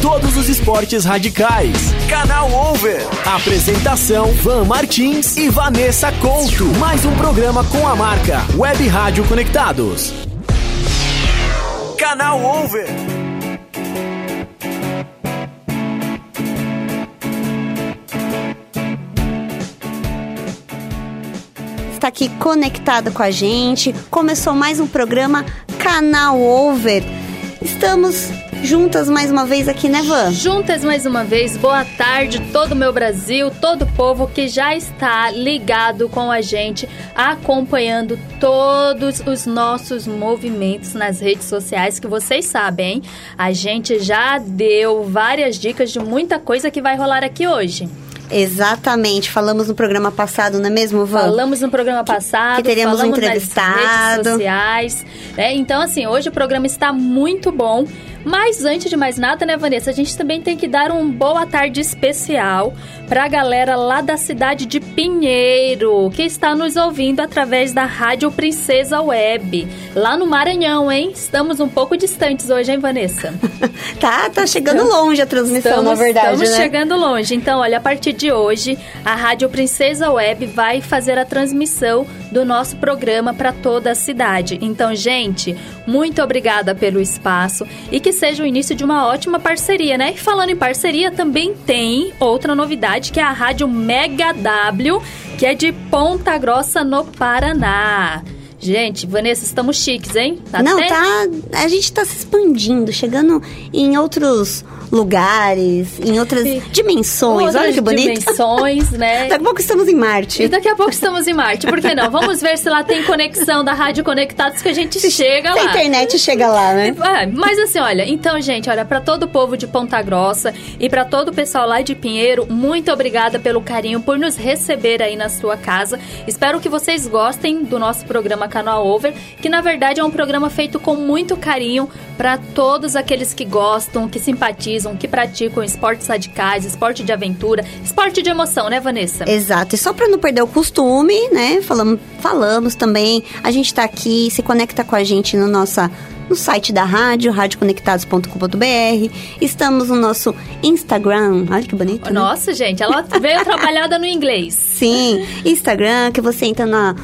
todos os esportes radicais. Canal Over. Apresentação: Van Martins e Vanessa Couto. Mais um programa com a marca Web Rádio Conectados. Canal Over. Está aqui conectada com a gente. Começou mais um programa Canal Over. Estamos juntas mais uma vez aqui, né, Van? Juntas mais uma vez, boa tarde, todo o meu Brasil, todo o povo que já está ligado com a gente, acompanhando todos os nossos movimentos nas redes sociais, que vocês sabem, hein? A gente já deu várias dicas de muita coisa que vai rolar aqui hoje. Exatamente, falamos no programa passado, não é mesmo, Van? Falamos no programa passado, que teríamos um falamos entrevistado. nas redes sociais. né? Então, assim, hoje o programa está muito bom. Mas antes de mais nada, né, Vanessa, a gente também tem que dar um boa tarde especial para a galera lá da cidade de Pinheiro, que está nos ouvindo através da Rádio Princesa Web, lá no Maranhão, hein? Estamos um pouco distantes hoje, hein, Vanessa? Tá, tá chegando longe a transmissão, na verdade, estamos né? chegando longe. Então, olha, a partir de hoje, a Rádio Princesa Web vai fazer a transmissão do nosso programa para toda a cidade. Então, gente, muito obrigada pelo espaço e que seja o início de uma ótima parceria, né? E falando em parceria, também tem outra novidade que é a Rádio Mega W, que é de Ponta Grossa, no Paraná. Gente, Vanessa, estamos chiques, hein? Não, Até- tá. A gente tá se expandindo, chegando em outros lugares, em outras Sim. dimensões. Outras Olha que bonito. dimensões, né? Daqui a pouco estamos em Marte. E daqui a pouco estamos em Marte, por que não? Vamos ver se lá tem conexão da Rádio Conectados que a gente chega Se a lá. internet chega lá, né? É, mas assim, olha, então, gente, olha, pra todo o povo de Ponta Grossa e pra todo o pessoal lá de Pinheiro, muito obrigada pelo carinho por nos receber aí na sua casa. Espero que vocês gostem do nosso programa Canal Over, que na verdade é um programa feito com muito carinho pra todos aqueles que gostam, que simpatizam, que praticam esportes radicais, esporte de aventura, esporte de emoção, né, Vanessa? Exato. E só para não perder o costume, né? Falamos, falamos também. A gente tá aqui, se conecta com a gente no nossa no site da rádio, radioconectados.com.br. Estamos no nosso Instagram. Olha que bonito. né? Nossa, gente, ela veio trabalhada no inglês. Sim, Instagram, que você entra na,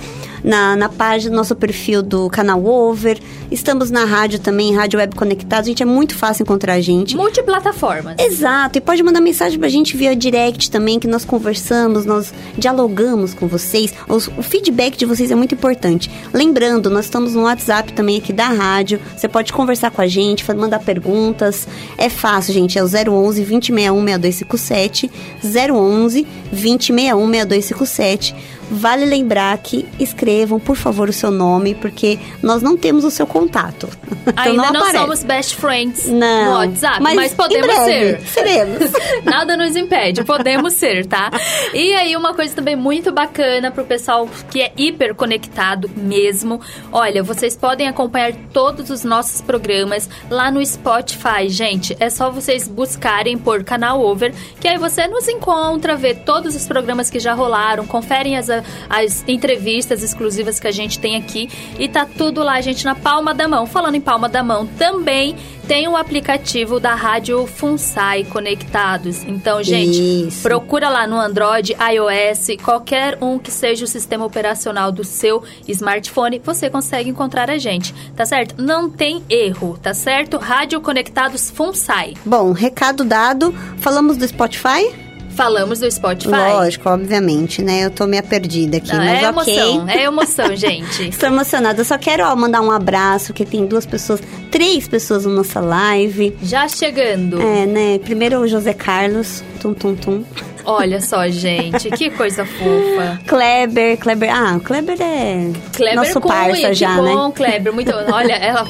na, na página do nosso perfil do canal Over. Estamos na rádio também, Rádio Web Conectados. Gente, é muito fácil encontrar a gente. Multiplataformas. Exato, e pode mandar mensagem pra gente via direct também, que nós conversamos, nós dialogamos com vocês. Os- o feedback de vocês é muito importante. Lembrando, nós estamos no WhatsApp também aqui da rádio. Você pode conversar com a gente, mandar perguntas. É fácil, gente. É o 011 2061 6257. 011 2061 6257. Vale lembrar que escrevam, por favor, o seu nome, porque nós não temos o seu contato. Então Ainda não, aparece. somos best friends Não. no WhatsApp, mas, Mas em podemos breve ser. seremos. Nada nos impede, podemos ser, tá? E aí, uma coisa também muito bacana pro pessoal que é hiper conectado mesmo. Olha, vocês podem acompanhar todos os nossos programas lá no Spotify, gente. É só vocês buscarem por canal Over, que aí você nos encontra, vê todos os programas que já rolaram, conferem as, as entrevistas exclusivas que a gente tem aqui e tá tudo lá, gente, na palma da mão. Falando em palma da mão, também tem o aplicativo da Rádio Funsai Conectados. Então, gente, Isso. procura lá no Android, iOS, qualquer um que seja o sistema operacional do seu smartphone, você consegue encontrar a gente, tá certo? Não tem erro, tá certo? Rádio Conectados Funsai. Bom, recado dado. Falamos do Spotify? Falamos do Spotify. Lógico, obviamente, né? Eu tô meio perdida aqui, Não, mas é ok. emoção, é emoção, gente. Estou emocionada. Eu só quero ó, mandar um abraço, que tem duas pessoas, três pessoas na nossa live. Já chegando. É, né? Primeiro o José Carlos, tum tum tum. Olha só, gente, que coisa fofa. Kleber, Kleber. Ah, o Kleber é Kleber nosso Cunha, parça que já, bom, né? Kleber. Muito, olha, ela,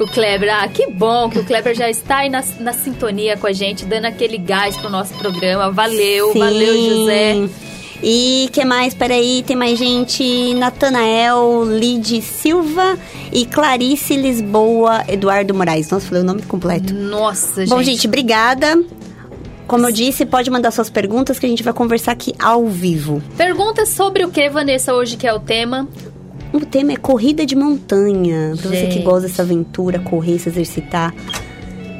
o Kleber, ah, que bom que o Kleber já está aí na, na sintonia com a gente, dando aquele gás pro nosso programa. Valeu, Sim. valeu, José. E que mais? Peraí, tem mais gente. Natanael, Lid Silva e Clarice Lisboa, Eduardo Moraes. Nossa, falei o nome completo. Nossa, gente. Bom, gente, obrigada. Como eu disse, pode mandar suas perguntas que a gente vai conversar aqui ao vivo. Pergunta sobre o que, Vanessa, hoje que é o tema? O tema é corrida de montanha. Pra você que Gente. gosta dessa aventura, correr, se exercitar.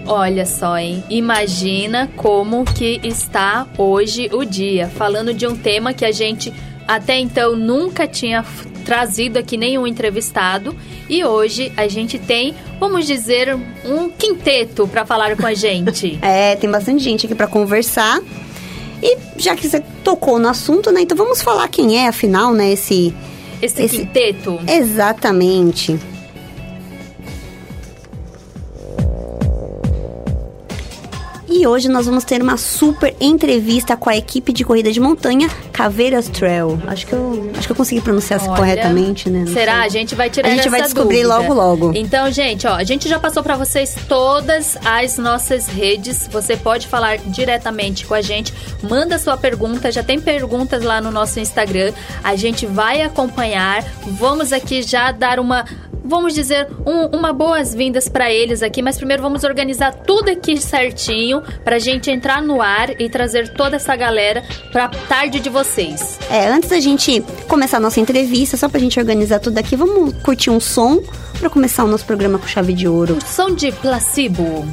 Olha só, hein? Imagina como que está hoje o dia, falando de um tema que a gente até então nunca tinha trazido aqui nenhum entrevistado e hoje a gente tem, vamos dizer, um quinteto para falar com a gente. é, tem bastante gente aqui para conversar. E já que você tocou no assunto, né? Então vamos falar quem é, afinal, né? Esse. Esse, esse... quinteto. Exatamente. E hoje nós vamos ter uma super entrevista com a equipe de corrida de montanha Caveiras Trail. Acho que eu, acho que eu consegui pronunciar Olha, corretamente, né? Não será? Sei. A gente vai tirar A gente vai descobrir dúvida. logo logo. Então, gente, ó, a gente já passou para vocês todas as nossas redes. Você pode falar diretamente com a gente. Manda sua pergunta, já tem perguntas lá no nosso Instagram. A gente vai acompanhar. Vamos aqui já dar uma vamos dizer, um, uma boas-vindas para eles aqui, mas primeiro vamos organizar tudo aqui certinho pra gente entrar no ar e trazer toda essa galera pra tarde de vocês. É, antes da gente começar a nossa entrevista, só pra gente organizar tudo aqui, vamos curtir um som para começar o nosso programa com chave de ouro. O som de placebo.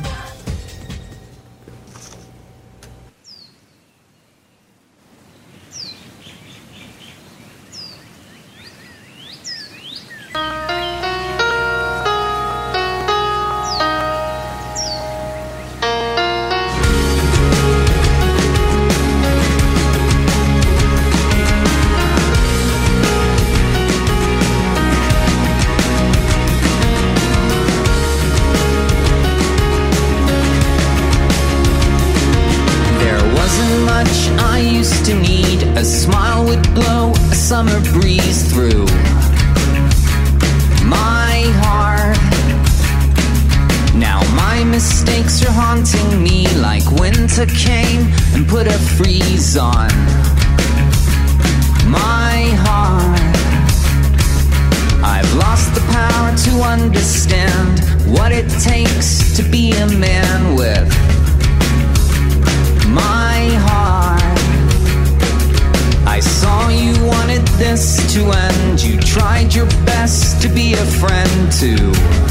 are haunting me like winter came and put a freeze on my heart. I've lost the power to understand what it takes to be a man with my heart. I saw you wanted this to end, you tried your best to be a friend to.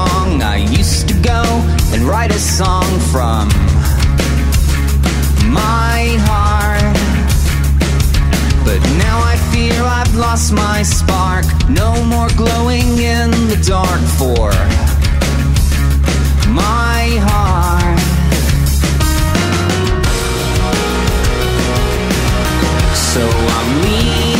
and write a song from my heart. But now I fear I've lost my spark. No more glowing in the dark for my heart. So I'm leaving.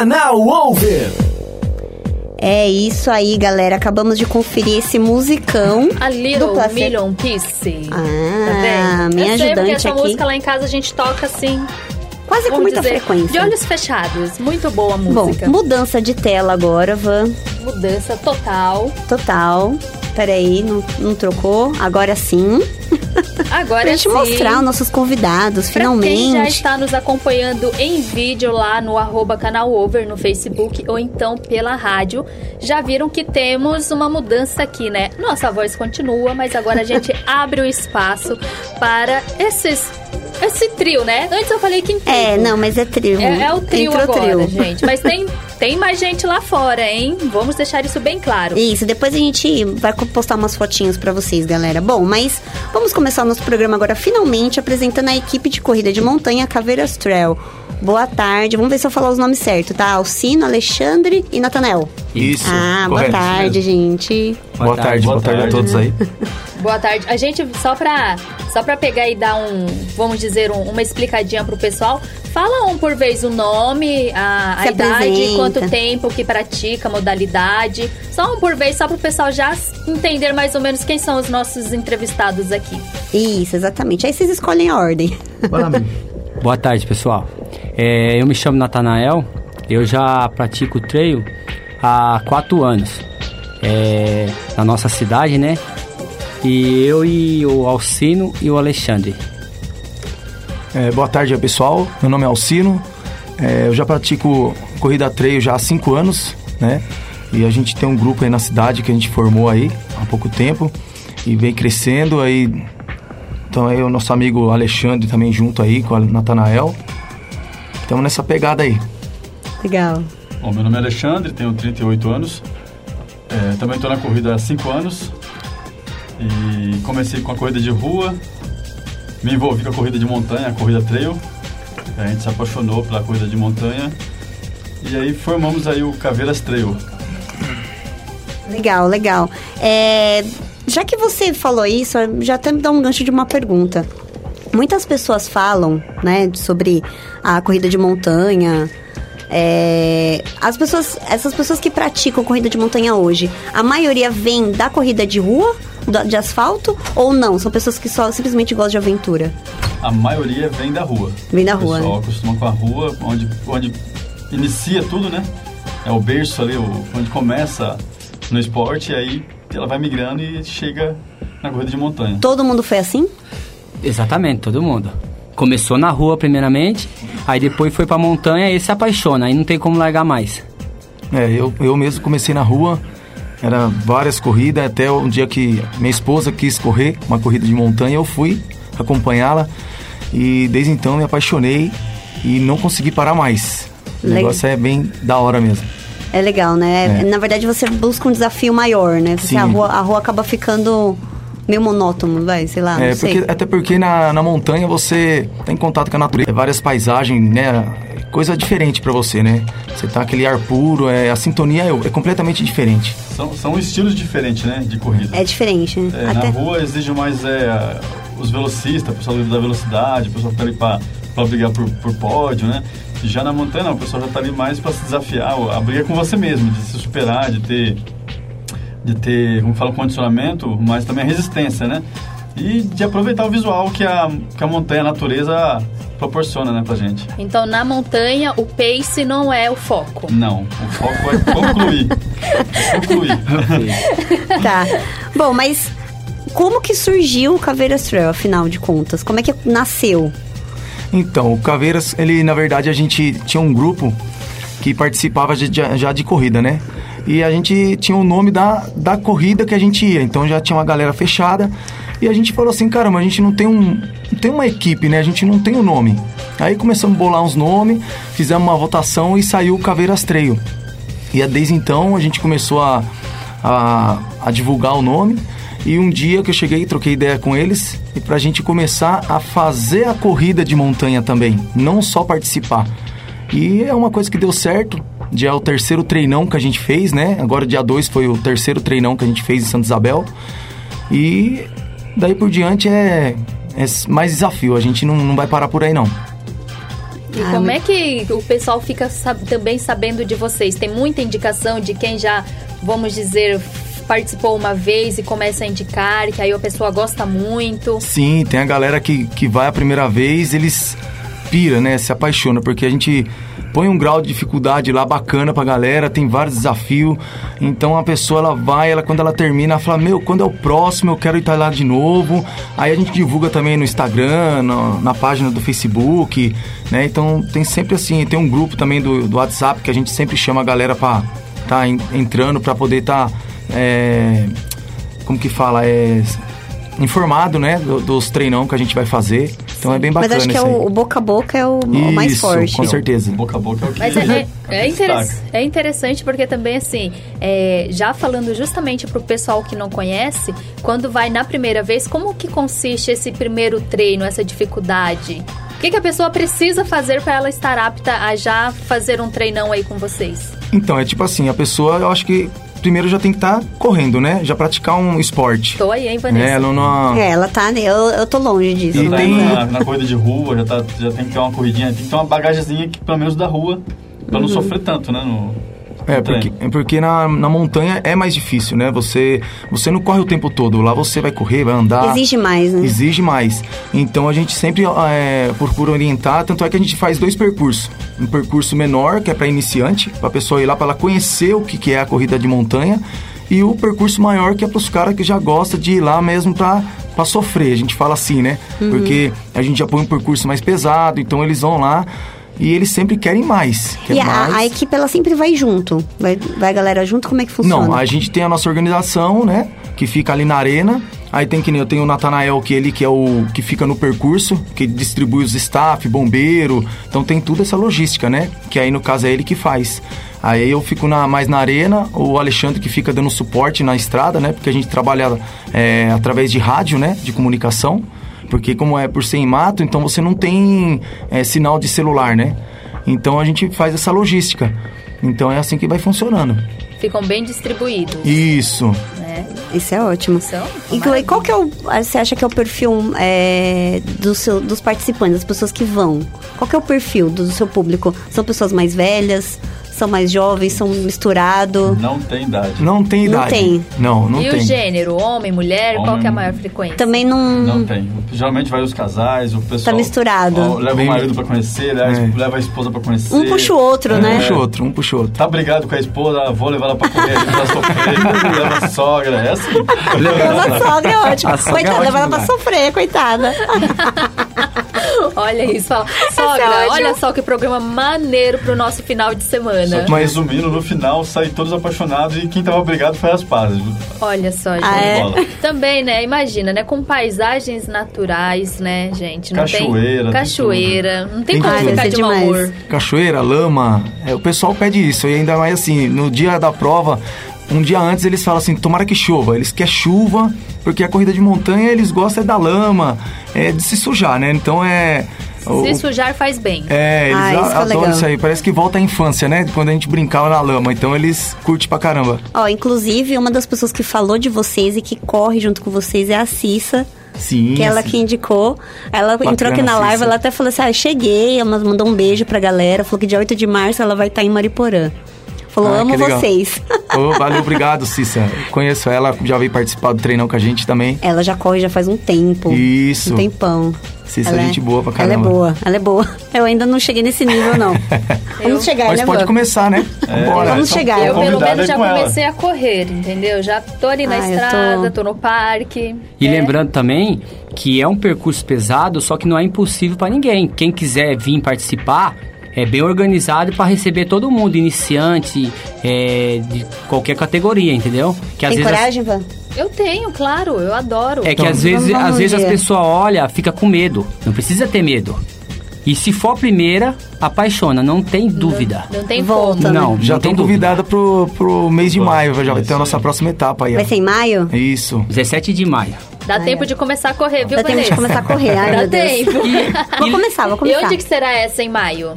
Canal Over. É isso aí, galera. Acabamos de conferir esse musicão. A do Little Placer. Million Piece. Ah, tá vendo? minha Eu sei, ajudante essa aqui. música lá em casa a gente toca assim, Quase com vamos muita dizer, frequência. de olhos fechados. Muito boa a Bom, música. mudança de tela agora, Van. Mudança total. Total. Peraí, não, não trocou? Agora sim. Agora Pra gente sim. mostrar os nossos convidados, Pra quem já finalmente. está nos acompanhando em vídeo lá no arroba canal Over no Facebook ou então pela rádio, já viram que temos uma mudança aqui, né? Nossa voz continua, mas agora a gente abre o espaço para esses esse trio, né? Antes eu falei que É, não, mas é trio. é, é o trio Entrou agora, trio. gente. Mas tem, tem mais gente lá fora, hein? Vamos deixar isso bem claro. Isso, depois a gente vai postar umas fotinhos pra vocês, galera. Bom, mas vamos começar o nosso programa agora, finalmente, apresentando a equipe de corrida de montanha Caveiras Trail. Boa tarde, vamos ver se eu falar os nomes certos, tá? Alcino, Alexandre e Natanel. Isso. Ah, boa correto. tarde, gente. Boa, tarde, boa tarde a todos aí. Boa tarde. A gente, só pra, só pra pegar e dar um, vamos dizer, um- uma explicadinha pro pessoal, fala um por vez o nome, a, a idade, apresenta. quanto tempo que pratica, modalidade. Só um por vez, só pro pessoal já entender mais ou menos quem são os nossos entrevistados aqui. Isso, exatamente. Aí vocês escolhem a ordem. Boa tarde, pessoal. É, eu me chamo Natanael, eu já pratico trail há quatro anos é, na nossa cidade, né? E eu e o Alcino e o Alexandre. É, boa tarde, pessoal. Meu nome é Alcino. É, eu já pratico corrida trail já há cinco anos, né? E a gente tem um grupo aí na cidade que a gente formou aí há pouco tempo e vem crescendo aí. Então aí o nosso amigo Alexandre também junto aí com o Natanael. Estamos nessa pegada aí. Legal. Bom, meu nome é Alexandre, tenho 38 anos. É, também estou na corrida há 5 anos. E comecei com a corrida de rua. Me envolvi com a corrida de montanha, a corrida trail. A gente se apaixonou pela corrida de montanha. E aí formamos aí o Caveiras Trail. Legal, legal. É, já que você falou isso, já até me dá um gancho de uma pergunta. Muitas pessoas falam, né, sobre a corrida de montanha. é, as pessoas, essas pessoas que praticam corrida de montanha hoje, a maioria vem da corrida de rua, de asfalto, ou não? São pessoas que só simplesmente gostam de aventura. A maioria vem da rua. Vem da O rua, pessoal né? acostuma com a rua, onde, onde inicia tudo, né? É o berço ali, o- onde começa no esporte, e aí ela vai migrando e chega na corrida de montanha. Todo mundo foi assim? Exatamente, todo mundo. Começou na rua primeiramente, aí depois foi pra montanha e se apaixona, aí não tem como largar mais. É, eu, eu mesmo comecei na rua, era várias corridas, até um dia que minha esposa quis correr uma corrida de montanha, eu fui acompanhá-la e desde então me apaixonei e não consegui parar mais. O Legal. negócio é bem da hora mesmo. É legal, né? É. Na verdade, você busca um desafio maior, né? Sim. a rua, a rua acaba ficando meio monótono, vai, sei lá, É, não sei. porque- até porque na, na montanha você tá em contato com a natureza, várias paisagens, né? Coisa diferente pra você, né? Você tá aquele ar puro, é, a sintonia é, é completamente diferente. São, são estilos diferentes, né, de corrida. É diferente, né? É, Até... Na rua exige mais é, os velocistas, o pessoal da velocidade, o pessoal que tá ali pra, pra brigar por, por pódio, né? E já na montanha não, o pessoal já tá ali mais pra se desafiar, a briga com você mesmo, de se superar, de ter, de ter, como fala, um condicionamento, mas também a resistência, né? E de aproveitar o visual que a, que a montanha, a natureza proporciona, né, pra gente. Então, na montanha, o pace não é o foco. Não, o foco é concluir. É concluir. Tá. Bom, mas como que surgiu o Caveiras Trail, afinal de contas? Como é que nasceu? Então, o Caveiras, ele na verdade a gente tinha um grupo que participava de- de- já de corrida, né? E a gente tinha o nome da, da corrida que a gente ia, então já tinha uma galera fechada. E a gente falou assim, caramba, a gente não tem um tem uma equipe, né? A gente não tem o um nome. Aí começamos a bolar uns nomes, fizemos uma votação e saiu o Caveiras Trail. E é desde então a gente começou a, a, a divulgar o nome. E um dia que eu cheguei, troquei ideia com eles, e pra gente começar a fazer a corrida de montanha também, não só participar. E é uma coisa que deu certo. Já é o terceiro treinão que a gente fez, né? Agora dia 2 foi o terceiro treinão que a gente fez em Santa Isabel. E daí por diante é, é mais desafio. A gente não, não vai parar por aí não. E Ah, como é que o pessoal fica sab- também sabendo de vocês? Tem muita indicação de quem já, vamos dizer, participou uma vez e começa a indicar, que aí a pessoa gosta muito. Sim, tem a galera que, que vai a primeira vez, eles pira, né? Se apaixona, porque a gente põe um grau de dificuldade lá bacana pra galera, tem vários desafios. Então a pessoa ela vai, ela quando ela termina, ela fala: "Meu, quando é o próximo, eu quero ir lá de novo". Aí a gente divulga também no Instagram, no- na página do Facebook, né? Então tem sempre assim, tem um grupo também do, do WhatsApp que a gente sempre chama a galera pra tá en- entrando pra poder tá é, como que fala, é informado, né, do- dos treinão que a gente vai fazer. Então é bem Mas bacana acho que é isso aí. o, o boca a boca é o, o mais Isso, forte. com certeza. Boca a boca é o que Mas é, é, é é interessante porque também, assim, é, já falando justamente pro pessoal que não conhece, quando vai na primeira vez, como que consiste esse primeiro treino, essa dificuldade? O que, que a pessoa precisa fazer para ela estar apta a já fazer um treinão aí com vocês? Então, é tipo assim, a pessoa, eu acho que primeiro já tem que estar correndo, né? Já praticar um esporte. Tô aí, hein, Vanessa? Né? Ela não... É, ela tá. Eu, eu tô longe disso. E Já tá tem- indo é. na, na corrida de rua, já, tá, já tem que ter uma corridinha, tem que ter uma bagagemzinha que, pelo menos da rua, pra Uhum. não sofrer tanto, né? No, É, porque, porque na, na montanha é mais difícil, né? Você, você não corre o tempo todo. Lá você vai correr, vai andar. Exige mais, né? Exige mais. Então a gente sempre é, procura orientar, tanto é que a gente faz dois percursos. Um percurso menor, que é para iniciante, para a pessoa ir lá para ela conhecer o que, que é a corrida de montanha, e o percurso maior, que é para os caras que já gostam de ir lá mesmo para para sofrer. A gente fala assim, né? Uhum. Porque a gente já põe um percurso mais pesado, então eles vão lá e eles sempre querem mais. E a, mais. a equipe, ela sempre vai junto. Vai, vai a galera junto, como é que funciona? Não, a gente tem a nossa organização, né? Que fica ali na arena. Aí tem que nem eu tenho o Natanael, que ele que é o que fica no percurso, que distribui os staff, bombeiro. Então tem tudo essa logística, né? Que aí no caso é ele que faz. Aí eu fico na, mais na arena, o Alexandre que fica dando suporte na estrada, né? Porque a gente trabalha é, através de rádio, né? De comunicação. Porque como é por ser em mato, então você não tem é, sinal de celular, né? Então a gente faz essa logística. Então é assim que vai funcionando. Ficam bem distribuídos, Isso. né? Isso é ótimo. São E qual- qual que é o. Você acha que é o perfil é, do seu- dos participantes, das pessoas que vão? Qual que é o perfil do seu público? São pessoas mais velhas? São mais jovens? São misturado? Não tem idade. Não tem Não idade. tem. Não, não e tem. o gênero, homem, mulher, qual Homem, que é a maior frequência? Também não. Não tem. Geralmente vai os casais, o pessoal. Tá misturado. ó, leva Bem- o marido pra conhecer, leva, É. leva a esposa pra conhecer. Um puxa o outro, Um né? puxa o outro, um puxa o outro. Tá brigado com a esposa, ah, vou levar ela pra comer pra sofrer, leva a sogra, é assim. Leva a sogra é ótimo. A sogra é Coitada, leva ela pra sofrer, coitada. Olha isso, fala. Sogra, ótimo. olha só que programa maneiro pro nosso final de semana. Mas resumindo, no final, saí todos apaixonados e quem tava brigado foi as pazes. Olha só, gente. Ah, é? Também, né? Imagina, né? Com paisagens naturais, né, gente? Não Cachoeira, Tem... tem Cachoeira. Não tem Tem como tudo. ficar Ah, de mau humor. Cachoeira, lama. É, o pessoal pede isso. E ainda mais assim, no dia da prova, um dia antes eles falam assim, tomara que chova. Eles querem chuva, porque a corrida de montanha eles gostam é da lama, é de se sujar, né? Então é. o- Se sujar faz bem. É, eles Ah, isso é adoram legal. isso aí. Parece que volta à infância, né? Quando a gente brincava na lama. Então eles curtem pra caramba. Ó, inclusive, uma das pessoas que falou de vocês e que corre junto com vocês é a Cissa. Sim. Que ela sim. que indicou. Ela entrou aqui na Cissa. live, ela até falou assim: ah, cheguei, ela mandou um beijo pra galera. Falou que dia 8 de março ela vai estar em Mariporã. Falou, Ah, amo vocês. Ô, valeu, obrigado, Cissa. Conheço ela, já veio participar do treinão com a gente também. ela já corre já faz um tempo. Isso. Um tempão. Cissa é Ela gente boa pra Ela é caramba. boa, ela é boa. Eu ainda não cheguei nesse nível, não. Vamos chegar, Mas né, pode Van? começar, né? Bora. Vamos chegar. Eu, pelo menos, já ela. comecei a correr, entendeu? Já tô ali na Ah, estrada, tô- tô... no parque. E É. lembrando também que é um percurso pesado, só que não é impossível para ninguém. Quem quiser vir participar é bem organizado para receber todo mundo, iniciante, é, de qualquer categoria, entendeu? Que às Tem vezes as- coragem, Van? Eu tenho, claro, eu adoro. é que às vezes, às vezes as pessoas olham, fica com medo. Não precisa ter medo. E se for a primeira, apaixona, não tem dúvida. Não tem Volta, né? Não, Já não tem estão dúvida. convidada pro, pro mês de Vai, maio, já vai ter a nossa próxima etapa aí. ó. Vai ser em maio? Isso. 17 de maio. Dá tempo de começar a correr, viu, Dá tempo de começar a correr, ai, Dá meu Deus. tempo. Vou começar, vou E começar. onde que será essa em maio?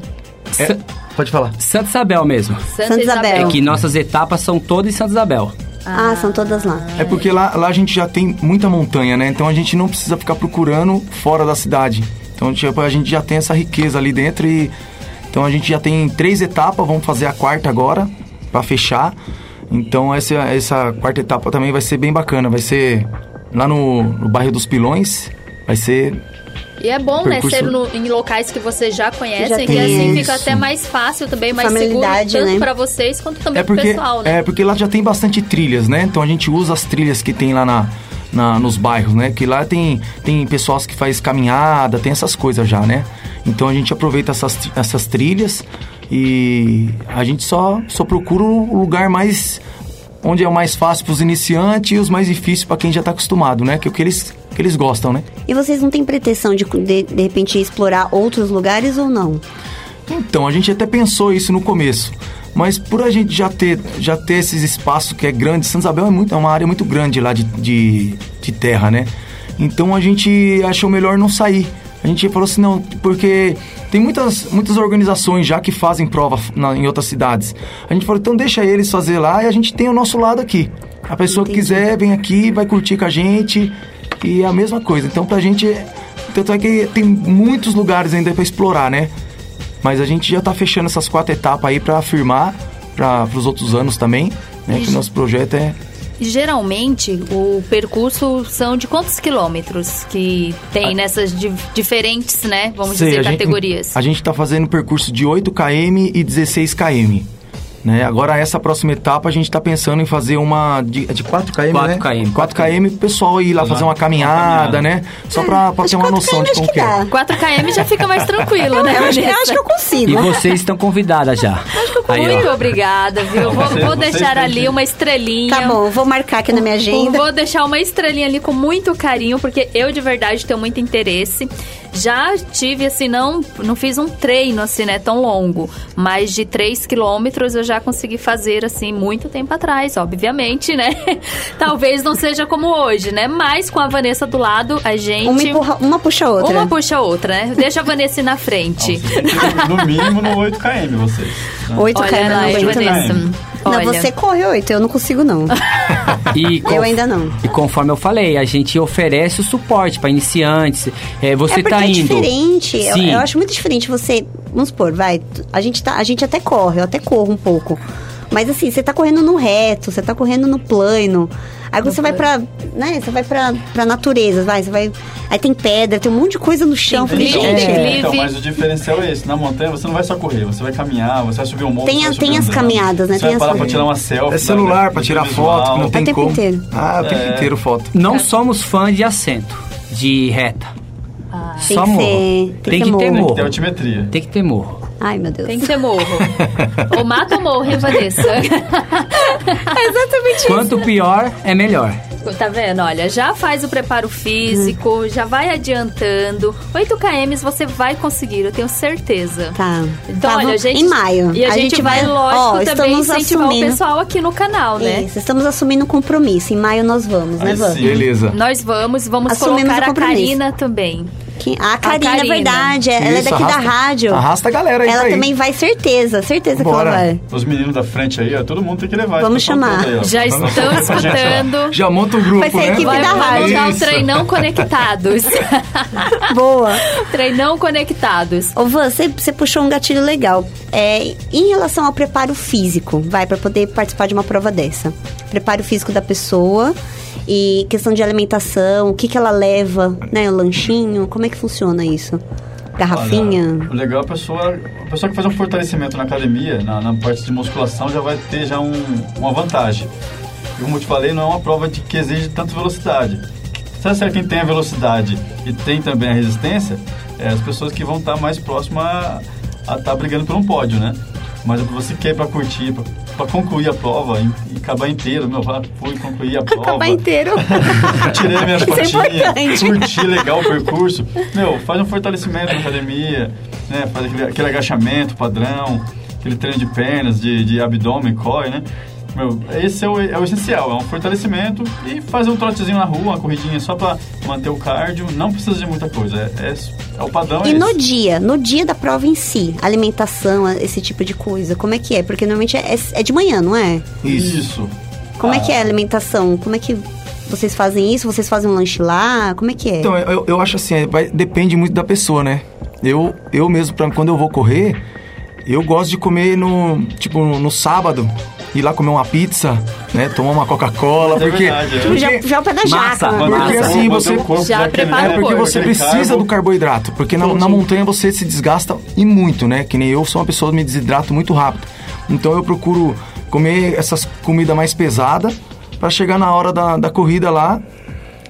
É, pode falar. Santa Isabel mesmo. Santa, Isabel. É que nossas etapas são todas em Santa Isabel. Ah, são todas lá. É porque lá, lá a gente já tem muita montanha, né? Então a gente não precisa ficar procurando fora da cidade. Então tipo, a gente já tem essa riqueza ali dentro e Então a gente já tem três etapas, vamos fazer a quarta agora para fechar. Então essa, essa quarta etapa também vai ser bem bacana. Vai ser lá no, no bairro dos Pilões. Vai ser E é bom, Percurso- né, ser no- em locais que vocês já conhecem, Já que assim isso. fica até mais fácil também, mais seguro, tanto né? pra vocês quanto também É porque, pro pessoal, né? é porque lá já tem bastante trilhas, né? Então a gente usa as trilhas que tem lá na, na- nos bairros, né? Que lá tem, tem pessoas que faz caminhada, tem essas coisas já, né? Então a gente aproveita essas, essas trilhas e a gente só, só procura o lugar mais... Onde é o mais fácil para os iniciantes e os mais difíceis para quem já está acostumado, né? Que é o que eles, que eles gostam, né? E vocês não têm pretensão de, de, de repente, explorar outros lugares ou não? Então, a gente até pensou isso no começo. Mas por a gente já ter, já ter esses espaços que é grande, Santa Isabel é, muito, é uma área muito grande lá de, de, de terra, né? Então a gente achou melhor não sair. A gente falou assim, não, porque tem muitas, muitas organizações já que fazem prova na- em outras cidades. A gente falou, então deixa eles fazer lá e a gente tem o nosso lado aqui. A pessoa que quiser, vem aqui, vai curtir com a gente e é a mesma coisa. Então pra gente, tanto é que tem muitos lugares ainda para explorar, né? Mas a gente já tá fechando essas quatro etapas aí para afirmar para os outros anos também, né? Que o nosso projeto é E Geralmente, o percurso são de quantos quilômetros que tem nessas di- diferentes, né, vamos Sei, dizer, a gente- categorias? a gente está fazendo percurso de 8 km e 16 km. Né? Agora, essa próxima etapa, a gente está pensando em fazer uma de, de 4 km, 4 né? km. 4 km, o pessoal ir lá Fazer uma- uma caminhada, né? Só para ter uma 4 noção de acho como que que é. dá. 4 km já fica mais tranquilo, né, Eu acho, eu acho que eu consigo. E vocês estão convidadas já. Aí, Muito ó. obrigada, viu? Vou, Você- vou vocês deixar ali que- uma estrelinha. Tá bom, vou marcar aqui na minha agenda. Vou deixar uma estrelinha ali com muito carinho, porque eu de verdade tenho muito interesse. Já tive, assim, não, não fiz um treino, assim, né, tão longo. Mas de 3 quilômetros eu já consegui fazer, assim, muito tempo atrás, obviamente, né? Talvez não seja como hoje, né? Mas com a Vanessa do lado, a gente... Uma, empurra, uma puxa a outra. Uma puxa a outra, né? Deixa a Vanessa ir na frente. Não, no mínimo no 8km, vocês. Né? 8km, Olha, não, 8km. 8km. Olha. Não, você corre oito, eu não consigo não. e. Eu ainda não. E conforme eu falei, a gente oferece o suporte para iniciantes. É, você é tá é indo. É diferente. Eu, eu, acho muito diferente você, vamos supor, vai, a gente tá, a gente até corre, eu até corro um pouco. Mas assim, você tá correndo no reto, você tá correndo no plano. Aí você vai pra. né? Você vai pra, pra natureza, vai. Você vai. Aí tem pedra, tem um monte de coisa no chão. Eu Falei, Então, gente. é. então, mas o diferencial é esse. Na montanha você não vai só correr, você vai caminhar, você vai subir um monte. Tem a- tem um as caminhadas, né? Você Tem vai as parar pra tirar uma selfie. É celular para vai- tirar foto, que não O tem tempo como. inteiro. Ah, o tempo É. inteiro foto. Não somos fãs de assento, de reta. Tem Só que morro. ser- tem que Tem ser que ter morro. Tem morro. altimetria. Tem que ter morro. Ai, meu Deus. Tem que ter morro. ou mata ou morro, hein, Vanessa? Exatamente Quanto pior, é melhor. Tá vendo? Olha, já faz o preparo físico, já vai adiantando. 8 km você vai conseguir, eu tenho certeza. Tá. Então, Tá, olha, a vamos- gente. Em maio. E a, gente, vai, lógico, ó, também estamos incentivar assumindo. o pessoal aqui no canal, né? Isso, estamos assumindo um compromisso. Em maio nós vamos, né, sim. Beleza. Nós vamos, vamos Assumimos colocar a. Karina também. Que- a Karina, é Karina. verdade. Ela é Isso, daqui arrasta- da rádio. arrasta a galera aí Ela também vai, certeza. Certeza Bora. que ela vai. Os meninos da frente aí, ó, todo mundo tem que levar. Vamos chamar. aí. Já estão escutando. Já monta o grupo, Vai ser a né? equipe Vai, da vamos rádio. dar o Isso. treinão conectados. Boa. treinão conectados. Ô, Van, você, você puxou um gatilho legal. É, em relação ao preparo físico, vai, para poder participar de uma prova dessa. Preparo físico da pessoa e questão de alimentação, o que, que ela leva, né? O lanchinho, como é que funciona isso? Garrafinha? Olha, o legal é a pessoa, a pessoa que faz um fortalecimento na academia, na, na parte de musculação, já vai ter já um, uma vantagem. E como eu te falei, não é uma prova de que exige tanta velocidade. Se é quem tem a velocidade e tem também a resistência, é as pessoas que vão estar mais próximas a estar brigando por um pódio, né? Mas é pra você quer para curtir, pra, pra concluir a prova e, acabar inteiro, meu, fui concluir a prova. Acabar inteiro. Tirei minhas Isso é fotinhas, curti legal o percurso. Meu, faz um fortalecimento na academia, né? Faz aquele, aquele agachamento padrão, aquele treino de pernas, de, de abdômen, core, né? Meu, esse é o, é o essencial, é um fortalecimento e fazer um trotezinho na rua, uma corridinha só pra manter o cardio, não precisa de muita coisa, é, é, é o padrão é E no esse. dia, no dia da prova em si, alimentação, esse tipo de coisa, como é que é? Porque normalmente é, é de manhã, não é? Isso. Como é Ah, que é a alimentação? Como é que vocês fazem isso? Vocês fazem um lanche lá? Como é que é? Então, eu, eu acho assim, é, vai- depende muito da pessoa, né? Eu, eu mesmo, pra, quando eu vou correr, eu gosto de comer no, tipo, no sábado, ir lá comer uma pizza, né? Tomar uma Coca-Cola, É porque... verdade, é. Tipo, já, já é o pé da Massa, jaca. mano. Porque Massa. assim, você... corpo Já prepara É o porque você precisa carbo. do carboidrato, porque na, na montanha você se desgasta e muito, né? Que nem eu sou uma pessoa que me desidrato muito rápido. Então eu procuro comer essas comidas mais pesadas para chegar na hora da, da corrida lá,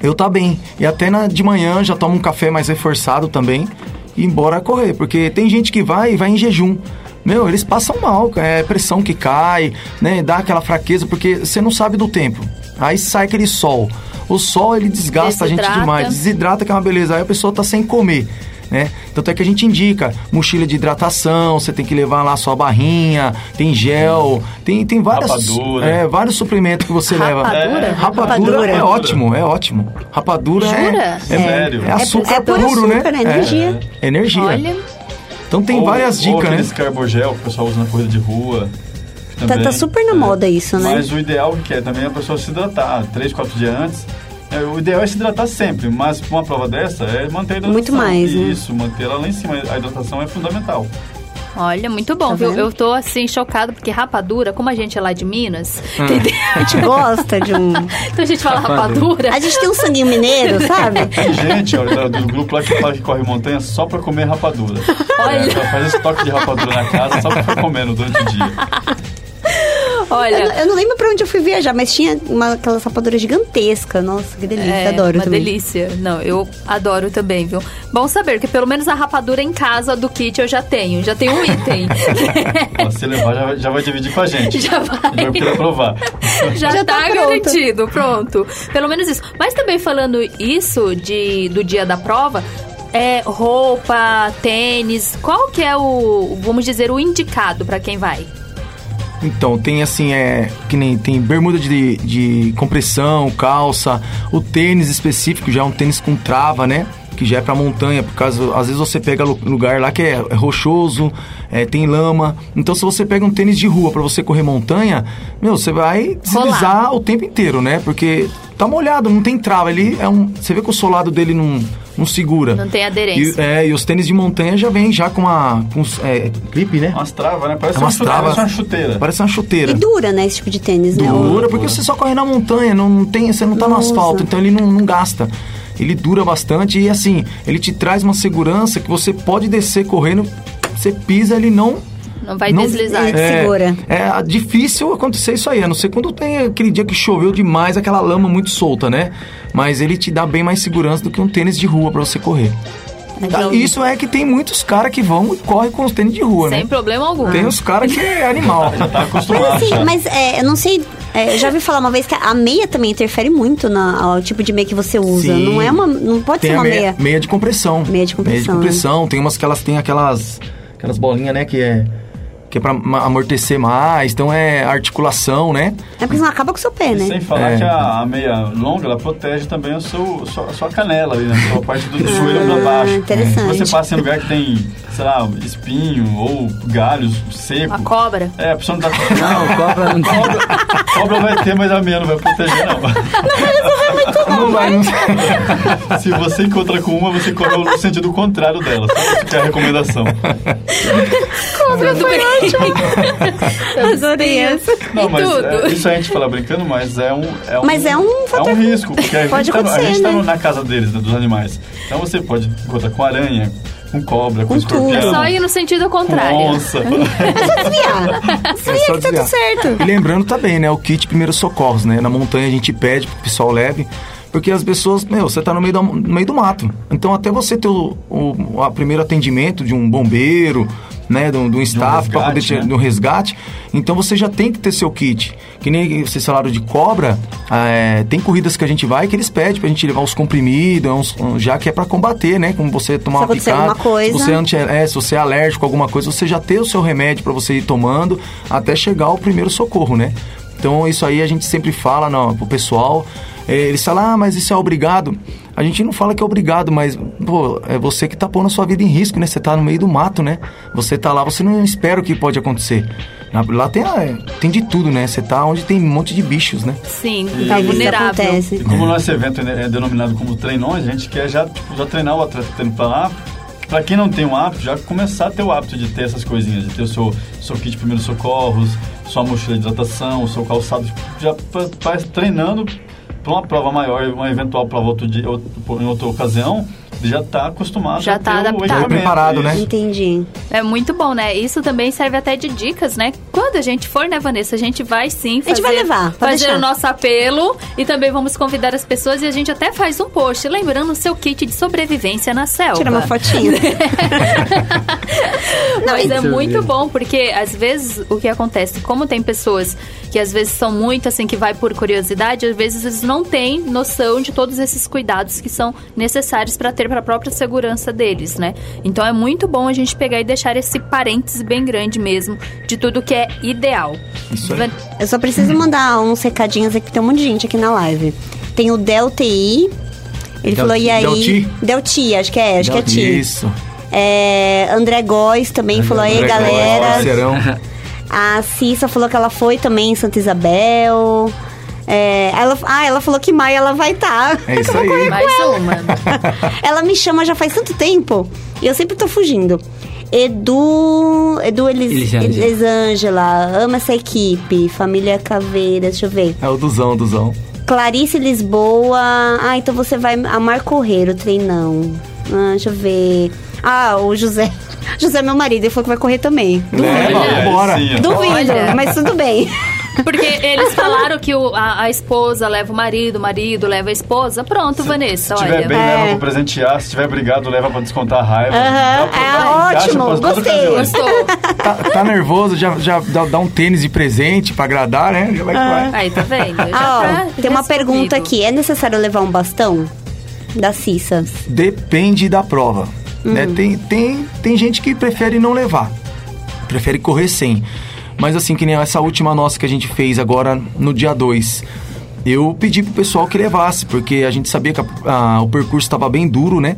eu tá bem. E até na, de manhã já tomo um café mais reforçado também e embora correr, porque tem gente que vai e vai em jejum. Meu, eles passam mal, é pressão que cai, né? Dá aquela fraqueza, porque você não sabe do tempo. Aí sai aquele sol. O sol, ele desgasta a gente Desidrata. demais. Desidrata, que é uma beleza. Aí a pessoa tá sem comer, né? Tanto é que a gente indica mochila de hidratação, você tem que levar lá sua barrinha, tem gel, tem, tem várias, Rapadura. é, vários suprimentos que você leva. Rapadura? É, rapadura, Rapadura. é ótimo, é ótimo. Rapadura é, Jura? é, Sério? é açúcar É puro puro, açúcar, né? é energia. É, energia. Olha, Então tem Ou- várias ou dicas, né? aqueles carbogel que o pessoal usa na corrida de rua. Tá, também. tá super na É. moda isso, né? Mas o ideal que é também a pessoa se hidratar três, quatro dias antes. É, o ideal é se hidratar sempre, mas para uma prova dessa é manter a hidratação. Muito mais, né? Isso, manter ela lá em cima. A hidratação é fundamental. Olha, muito bom, Tá viu? vendo? Eu tô assim chocada porque rapadura, como a gente é lá de Minas, entendeu? A gente gosta de um... Então a gente fala rapadura. A gente tem um sanguinho mineiro, sabe? Tem gente ó, do, grupo lá que fala que corre montanha só para comer rapadura. Olha. É, faz esse toque de rapadura na casa só para ficar comendo durante o dia. Eu, Olha, não- eu não lembro pra onde eu fui viajar, mas tinha uma, aquelas rapaduras gigantescas. Nossa, que delícia. é adoro uma também. delícia. Não, eu adoro também, viu? Bom saber que pelo menos a rapadura em casa do kit eu já tenho. Já tenho um item. Se levar, já vai, já vai dividir com a gente. Já vai. Gente vai provar. Já, Já tá, tá garantido, pronto. Pelo menos isso. Mas também falando isso de, do dia da prova, é roupa, tênis, qual que é o, vamos dizer, o indicado pra quem vai? Então, tem assim, é. Que nem tem bermuda de, de compressão, calça, o tênis específico, já é um tênis com trava, né? Que já é pra montanha, por causa. Às vezes você pega lu- lugar lá que é, é rochoso, é, tem lama. Então, se você pega um tênis de rua pra você correr montanha, meu, você vai deslizar o tempo inteiro, né? Porque tá molhado, não tem trava. Ele é um. Você vê que o solado dele não, não segura. Não tem aderência. E, é, e os tênis de montanha já vem já com uma. Com, é, clipe, né? Umas travas, né? Parece, É uma, chuteira, travas. parece uma chuteira. Parece uma chuteira. E dura, né, esse tipo de tênis, né? Dura, porque você só corre na montanha, não, tem, você não tá no asfalto, então ele não, não gasta. Ele dura bastante e assim, ele te traz uma segurança que você pode descer correndo, você pisa, ele não. Não vai não- deslizar. Ele segura. É difícil acontecer isso aí, a não ser quando tem aquele dia que choveu demais, aquela lama muito solta, né? Mas ele te dá bem mais segurança do que um tênis de rua pra você correr. Legal. Isso é que tem muitos caras que vão e correm com os tênis de rua, Sem né? problema algum. Tem os caras que é animal. Tá Mas assim, mas é, eu não sei. é, eu já ouvi falar uma vez que a meia também interfere muito na, ao tipo de meia que você usa. Sim. Não é uma. Não pode Tem ser uma meia, meia. meia de compressão. Meia de compressão, né? compressão. Tem umas que elas têm aquelas, aquelas bolinhas, né? Que é, que é pra amortecer mais. Então é articulação, né? É porque senão acaba com o seu pé, E né? sem falar É. que a, a meia longa, ela protege também o seu, a sua, a sua canela ali, né? A sua parte do joelho pra baixo. Ah, interessante. Se você passa em lugar que tem, sei lá, espinho ou galhos seco. A cobra. É, a pessoa não tá... Não, cobra não tem. Cobra, cobra vai ter, mas a meia não vai proteger, não. Não vai, não Se você encontra com uma, você corre no sentido contrário dela. Só essa que é a recomendação. Cobra do Adorei essa. Não, mas tudo. é, isso a gente fala brincando, mas é um... É um Mas é um É fator- um risco, porque a Pode gente, tá, gente tá né? na casa deles, né, dos animais. Então você pode encontrar com aranha, com cobra, com, Com tudo. escorpião, É só ir no sentido contrário. Desviar. É só que tá tudo desviar. certo. E lembrando também, né? O kit primeiros socorros, né? Na montanha a gente pede que o pessoal leve. Porque as pessoas, meu, você tá no meio, da- no meio do mato. Então até você ter o, o a primeiro atendimento de um bombeiro, né? De um, de um staff para poder resgate, te, né? um resgate. Então você já tem que ter seu kit. Que nem vocês falaram de cobra, é, tem corridas que a gente vai que eles pedem pra gente levar os comprimidos, uns- um- já que é pra combater, né? Como você tomar Se uma picada. coisa. Se você anti, é, se você é alérgico a alguma coisa, você já tem o seu remédio pra você ir tomando até chegar ao primeiro socorro, né? Então isso aí a gente sempre fala não, pro pessoal. É, eles falam, ah, mas isso é obrigado. A gente não fala que é obrigado, mas, pô, é você que tá pondo a sua vida em risco, né? Você tá no meio do mato, né? Você tá lá, você não espera o que pode acontecer. Na- Lá tem, a- tem de tudo, né? Você tá onde tem um monte de bichos, né? Sim, E- tá vulnerável. acontece. E como o nosso evento é denominado como treinões, a gente quer já, tipo, já treinar o atleta que tá indo pra lá Pra quem não tem um hábito, já começar a ter o hábito de ter essas coisinhas, de ter o seu, seu kit de primeiros socorros, sua mochila de hidratação, o seu calçado, já vai treinando para uma prova maior, uma eventual prova outro dia, outro, em outra ocasião, já está acostumado já a tá adaptado. equipamento. Preparado, né? Entendi. É muito bom, né? Isso também serve até de dicas, né? Quando a gente for, né, Vanessa? A gente vai sim fazer, A gente vai levar, fazer deixar. o nosso apelo e também vamos convidar as pessoas e a gente até faz um post lembrando o seu kit de sobrevivência na selva. Tira uma fotinha. Não, Mas é muito bom, porque às vezes o que acontece, como tem pessoas que às vezes são muito assim, que vai por curiosidade, às vezes eles não têm noção de todos esses cuidados que são necessários para ter para a própria segurança deles, né? Então é muito bom a gente pegar e deixar esse parênteses bem grande mesmo de tudo que é ideal. Isso aí. Eu só preciso mandar uns recadinhos aqui, tem um monte de gente aqui na live. Tem o Delti. Ele Delti- falou, e aí? Delti? Delti, acho que é, acho que é Ti. Isso. É, André Góes também falou, aí André Góes, galera. Parceirão. A Cissa falou que ela foi também em Santa Isabel. É, ela, ah, ela falou que Maia ela vai estar. É isso aí. Mais uma. ela me chama já faz tanto tempo e eu sempre tô fugindo. Edu. Edu Elis, Elisângela. Ama essa equipe. Família Caveira, deixa eu ver. É o Duzão, Duzão. Clarice Lisboa. Ah, então você vai amar correr o treinão. Ah, deixa eu ver. Ah, o José. José é meu marido, ele falou que vai correr também. Leva, Olha, bora. sim, ó. Duvido, mas tudo bem. Porque eles falaram que o- a, a esposa leva o marido, o marido leva a esposa. Pronto, Vanessa, Se tiver olha. bem, É. leva pra presentear. Se tiver brigado, leva pra descontar a raiva. Pra- é ótimo, gostei. Gostou? Tá, tá nervoso, já, já dá, dá um tênis de presente pra agradar, né? Já vai vai. Aí, tá vendo? Já Ah, tá ó, tem uma resolvido. pergunta aqui. É necessário levar um bastão? Da Cissa. Depende da prova. Né? Tem, tem, tem gente que prefere não levar. Prefere correr sem. Mas assim, que nem essa última nossa que a gente fez agora no dia 2. Eu pedi pro pessoal que levasse, porque a gente sabia que a- a- o percurso estava bem duro, né?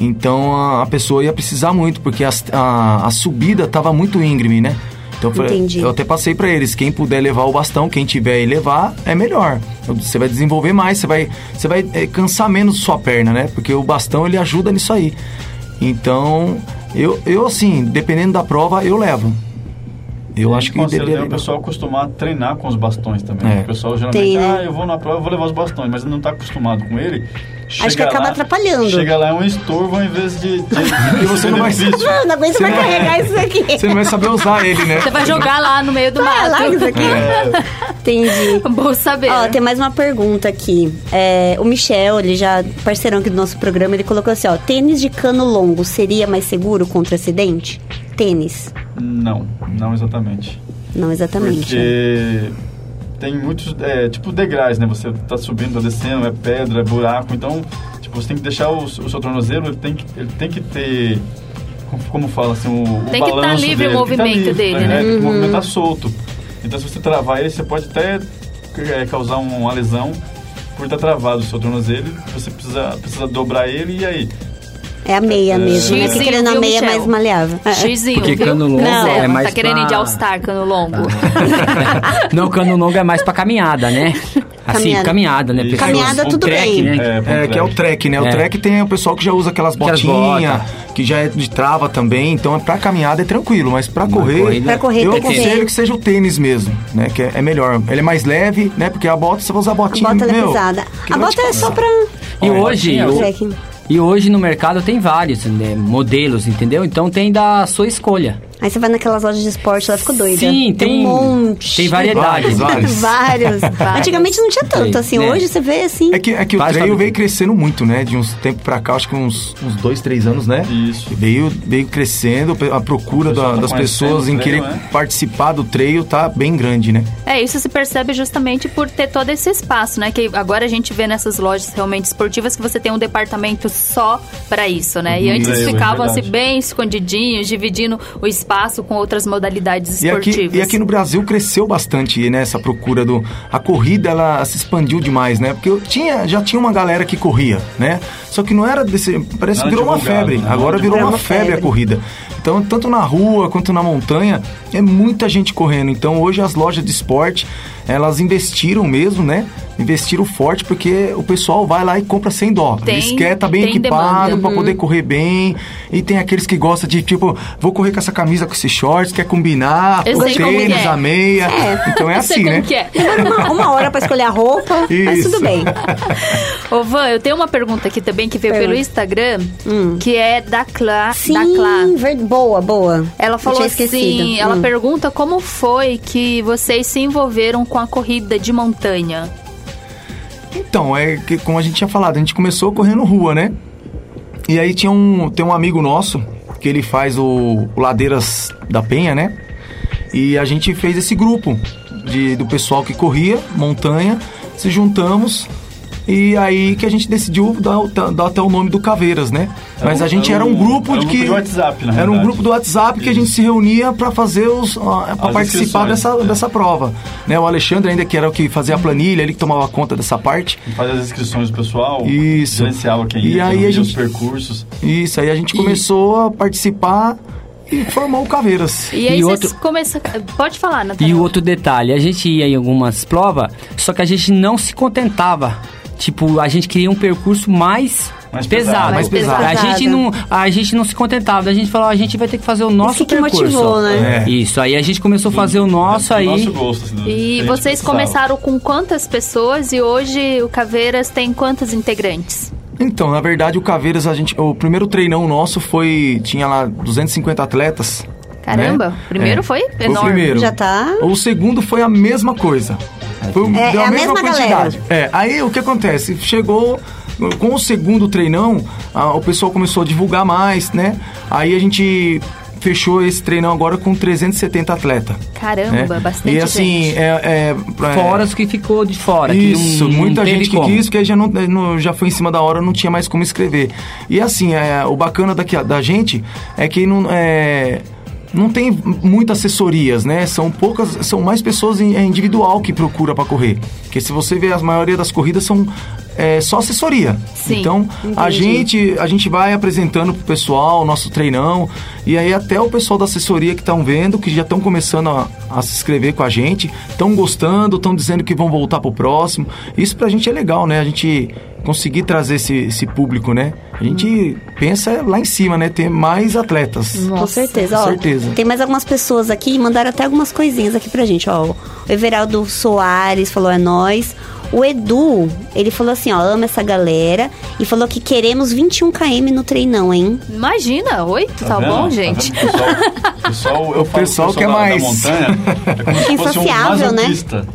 Então a, a pessoa ia precisar muito, porque a, subida estava muito íngreme, né? Então Entendi. eu até passei para eles, quem puder levar o bastão, quem tiver e levar, é melhor. Você vai desenvolver mais, você vai, você vai eh, cansar menos sua perna, né? Porque o bastão ele ajuda nisso aí. Então, eu, eu assim, dependendo da prova, eu levo. Eu acho que deveria é o levar. pessoal acostumar a treinar com os bastões também. É. O pessoal geralmente, Tem, né? ah, eu vou na prova, eu vou levar os bastões, mas não está acostumado com ele. Acho que Chega acaba lá- atrapalhando. Chega lá é um estorvo ao invés de, de, de E você não vai-. Não, não aguento Você mais não- carregar isso aqui. Você não vai saber usar ele, né? Você vai jogar lá no meio do Vai lá, isso aqui. É, Entendi. Bom saber. Ó, tem mais uma pergunta aqui. É, o Michel, ele já, parceirão aqui do nosso programa, ele colocou assim, ó, tênis de cano longo seria mais seguro contra acidente? Tênis. Não, não exatamente. Não exatamente. Porque tem muitos, é, tipo, degraus, né? Você tá subindo, tá descendo, é pedra, é buraco. Então, tipo, você tem que deixar o, o seu tornozelo, ele tem que, ele tem que ter... como- fala assim, o, o Tem que tá balanço livre o dele, tem que tá movimento livre, dele, é, né? Tem que movimentar solto. Então, se você travar ele, você pode até é, causar uma lesão por estar travado o seu tornozelo. Você precisa, precisa dobrar ele e aí? É a meia mesmo, né? Que Xizinho, querendo a meia é mais maleável. É. Xizinho, Porque viu? cano longo Não, é mais Tá querendo ir de pra- All-Star, cano longo. Não, cano longo é mais pra caminhada, né? Assim, Caminhada. caminhada, né? Pessoas- Caminhada, um tudo track, bem. Né? É, que é o track, né? O É. track tem o pessoal que já usa aquelas botinhas, que já é de trava também. Então, é pra caminhada é tranquilo, mas pra correr, corrida- Pra correr eu tem que aconselho que seja o tênis mesmo, né? Que é, é melhor. Ele é mais leve, né? Porque a bota, você vai usar a A botinha, bota ela é meu, pesada. A bota é só pra E hoje, o o- trekking. E hoje no mercado tem vários né, modelos, entendeu? Então tem da sua escolha. Aí você vai naquelas lojas de esporte, ela ficou doida. Sim, tem- um monte. tem variedade. Vários, vários. Vários. Antigamente não tinha tanto, assim. né? Hoje você vê assim. É que, é que o trail veio crescendo muito, né? De uns tempos pra cá, acho que uns, uns dois, três anos, né? Isso. Veio, veio crescendo, a procura da- tá das pessoas em trail, querer né? participar do trail tá bem grande, né? É, isso se percebe justamente por ter todo esse espaço, né? Que agora a gente vê nessas lojas realmente esportivas que você tem um departamento só pra isso, né? E Uhum. antes É, é ficavam assim verdade. bem escondidinhos, dividindo o espaço com outras modalidades E aqui, esportivas. e aqui no Brasil cresceu bastante, né? Essa procura do... A corrida, ela se expandiu demais, né? Porque eu tinha, já tinha uma galera que corria, né? Só que não era desse... Parece Não que virou uma febre. né? Agora Não virou uma febre a febre. corrida. Então, tanto na rua quanto na montanha, é muita gente correndo. Então, hoje as lojas de esporte, elas investiram mesmo, né? Investiram forte porque o pessoal vai lá e compra sem dó. Tem- Eles querem estar bem tem equipado para poder correr bem. E tem aqueles que gostam de, tipo, vou correr com essa camisa, com esses shorts, quer combinar, Eu o tênis, é. a meia. Então é Eu sei assim, como né? que é. Uma, uma hora pra escolher a roupa, mas Isso. tudo bem. Ô, Van, eu tenho uma pergunta aqui também que veio pelo. Instagram, que é da Clá. Sim, Da Clá. ver- boa, boa. Ela falou assim, ela Hum. pergunta como foi que vocês se envolveram com a corrida de montanha. Então, é que, como a gente tinha falado, a gente começou correndo rua, né? E aí tinha um, tem um amigo nosso que ele faz o, o Ladeiras da Penha, né? E a gente fez esse grupo de, do pessoal que corria montanha, se juntamos e aí que a gente decidiu dar, o- dar até o nome do Caveiras, né? Mas um- a gente era era um um- grupo era um de que grupo de WhatsApp, na era um realidade. grupo do WhatsApp que a gente se reunia para fazer os para participar dessa, é. dessa prova, né? O Alexandre ainda que era o que fazia a planilha, ele que tomava conta dessa parte. Faz as inscrições do pessoal, Isso. gerenciava quem E ia, aí quem não a ia, os gente- percursos. Isso, aí a gente começou a participar e formou o Caveiras. E aí E vocês outro- começam... Pode falar, E Natália. o outro detalhe, a gente ia em algumas provas, só que a gente não se contentava. Tipo, a gente queria um percurso mais, Mais pesado. pesado. Mais pesado. A gente, não, a gente não se contentava. A gente falou, a gente vai ter que fazer o nosso que percurso. motivou, né? É. Isso, aí a gente começou a fazer o nosso Do aí. nosso gosto. assim, E gente vocês precisava. começaram com quantas pessoas e hoje o Caveiras tem quantos integrantes? Então, na verdade, o Caveiras, a gente, o primeiro treinão nosso foi. Tinha lá 250 atletas. Caramba, né? primeiro foi Foi enorme. o primeiro. Já tá. O segundo foi a mesma coisa. Foi, É- deu é a mesma quantidade. É, aí o que acontece? Chegou. Com o segundo treinão, a- o pessoal começou a divulgar mais, né? Aí a gente fechou esse treinão agora com 370 atletas. Caramba, né? bastante E assim, gente. é, é, é- Fora os que ficou de fora. Isso, não- não muita teve gente que como. quis, porque já, não, não- já foi em cima da hora, não tinha mais como escrever. E assim, é, o bacana daqui, da gente é que não, é, não tem muitas assessorias, né? São poucas, são mais pessoas é individual que procura para correr. Porque se você vê, a maioria das corridas são é, só assessoria. Sim, então, a entendi. gente, a gente vai apresentando pro pessoal o nosso treinão. E aí até o pessoal da assessoria que estão vendo, que já estão começando a, a se inscrever com a gente, estão gostando, estão dizendo que vão voltar pro próximo. Isso pra gente é legal, né? A gente conseguir trazer esse, esse público, né? A gente pensa lá em cima, né? Ter mais atletas. Com certeza, com ó. certeza. Tem mais algumas pessoas aqui, mandaram até algumas coisinhas aqui pra gente, ó. O Everaldo Soares falou, é nós. O Edu, ele falou assim, ó, ama essa galera e falou que queremos 21 km no treinão, hein? Imagina, oito, tá, vendo? bom, Tá gente? vendo? O pessoal, pessoal, eu O falo pessoal quer da- mais. Da montanha, é como se fosse um né? masoquista.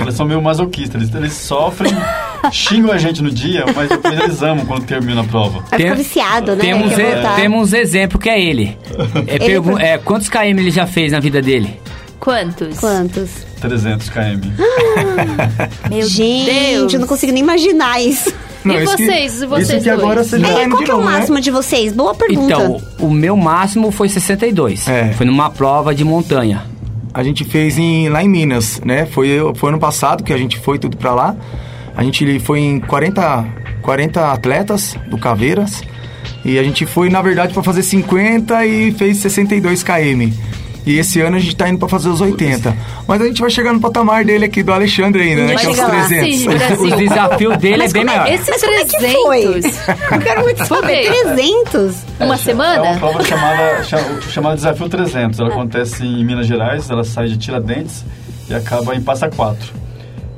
Eles são meio masoquistas. Eles, eles sofrem, xingam a gente no dia, mas depois eles amam quando termina a prova. Tem- ficar viciado, né? Temos, e- voltar. temos exemplo que é ele. É, pergu- é, quantos KM ele já fez na vida dele? Quantos? Quantos? 300 km. Meu Gente, Deus. eu não consigo nem imaginar isso. E isso que- vocês, e vocês Isso que agora você já É, qual que é o né? máximo de vocês? Boa pergunta. Então, o meu máximo foi 62. É. Foi numa prova de montanha. A gente fez em, lá em Minas, né? Foi, foi ano passado que a gente foi tudo pra lá. A gente foi em 40, 40 atletas do Caveiras. E a gente foi, na verdade, pra fazer 50 e fez 62 km. E esse ano a gente tá indo pra fazer os 80. Mas a gente vai chegar no patamar dele aqui, do Alexandre ainda, né? Que é os chegar lá. 300. Sim. O desafio dele Mas é bem é- maior. Esse Mas como é que 300. Eu quero muito saber. Foi. 300? Uma É semana? uma prova chamada, cha- chamada Desafio 300. Ela acontece em Minas Gerais, ela sai de Tiradentes e acaba em Passa Quatro.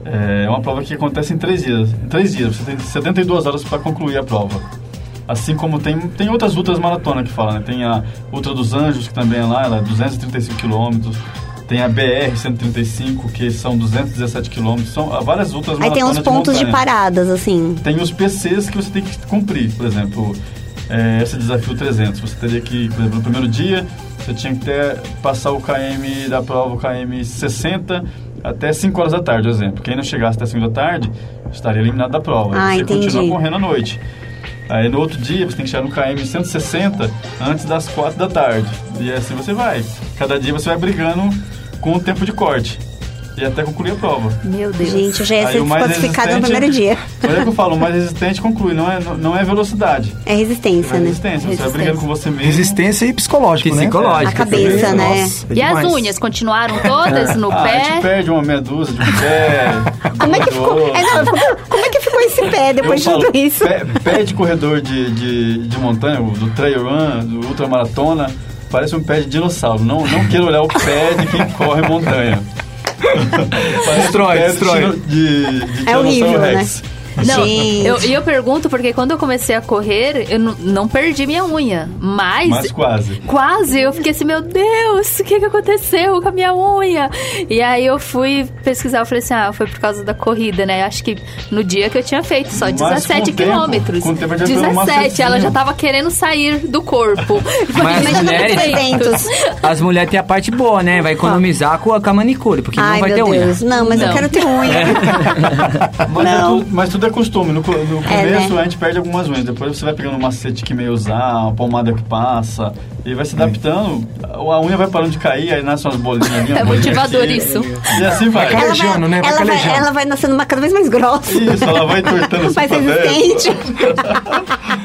É uma prova que acontece em três dias. Em três dias, você tem 72 horas para concluir a prova. Assim como tem, tem outras ultras maratona que falam, né? Tem a Ultra dos Anjos, que também é lá, ela é 235 quilômetros. Tem a BR-135, que são 217 quilômetros. São várias ultras Aí tem uns pontos de, montanha paradas, assim. tem os PCs que você tem que cumprir. Por exemplo, é, esse desafio 300. Você teria que, por exemplo, no primeiro dia, você tinha que ter, passar o KM da prova, o KM 60, até 5 horas da tarde, por exemplo. Quem não chegasse até 5 da tarde, estaria eliminado da prova. Ah, você entendi. continua correndo à noite. Aí no outro dia você tem que chegar no KM 160 antes das 4 da tarde. E assim você vai. Cada dia você vai brigando com o tempo de corte. e até concluir a prova. Meu Deus. Gente, eu já ia ser o mais desclassificada no resistente- primeiro dia. Olha que eu falo, o mais resistente conclui, não é, não- é velocidade. É resistência, É né? resistência. Você vai Resistência. brigando com você mesmo. Resistência e psicológico, né? Psicológico. A cabeça, né? Nossa, é E as unhas continuaram todas no Ah, a gente pé? perde uma meia dúzia de um pé. Como é que ficou? É, não, como é que ficou esse pé depois de tudo isso? Pé, pé de corredor de, de, de montanha, do trail run, do ultramaratona, parece um pé de dinossauro. Não, não queira olhar o pé de quem corre montanha. Destrói, destrói. De, de, de É horrível, Tiranossauro Rex. Não, Gente. eu, e eu pergunto porque quando eu comecei a correr, eu não, perdi minha unha. Mas. Mas quase. Quase, eu fiquei assim, meu Deus, o que, que aconteceu com a minha unha? E aí eu fui pesquisar, eu falei assim, ah, foi por causa da corrida, né? Acho que no dia que eu tinha feito, só Mas com 17 o tempo, quilômetros. com o tempo a gente vai pelo 17, ela já tava querendo sair do corpo. Mas as mulheres, 300. as mulheres têm a parte boa, né? Vai economizar com a, com a manicure, porque Ai, não vai ter meu unha. Deus. Não, mas eu Não. quero ter unha. Mas, é Não. tudo, mas tudo é costume. No, no É, começo né? a gente perde algumas unhas. Depois você vai pegando um macete que meio usar, uma pomada que passa. E vai se adaptando. A unha vai parando de cair, aí nascem umas bolinhas ali. É motivador aqui. isso. E assim vai. Né? Vai ela, vai, ela vai nascendo uma cada vez mais grossa. Isso, ela vai entortando Mais resistente.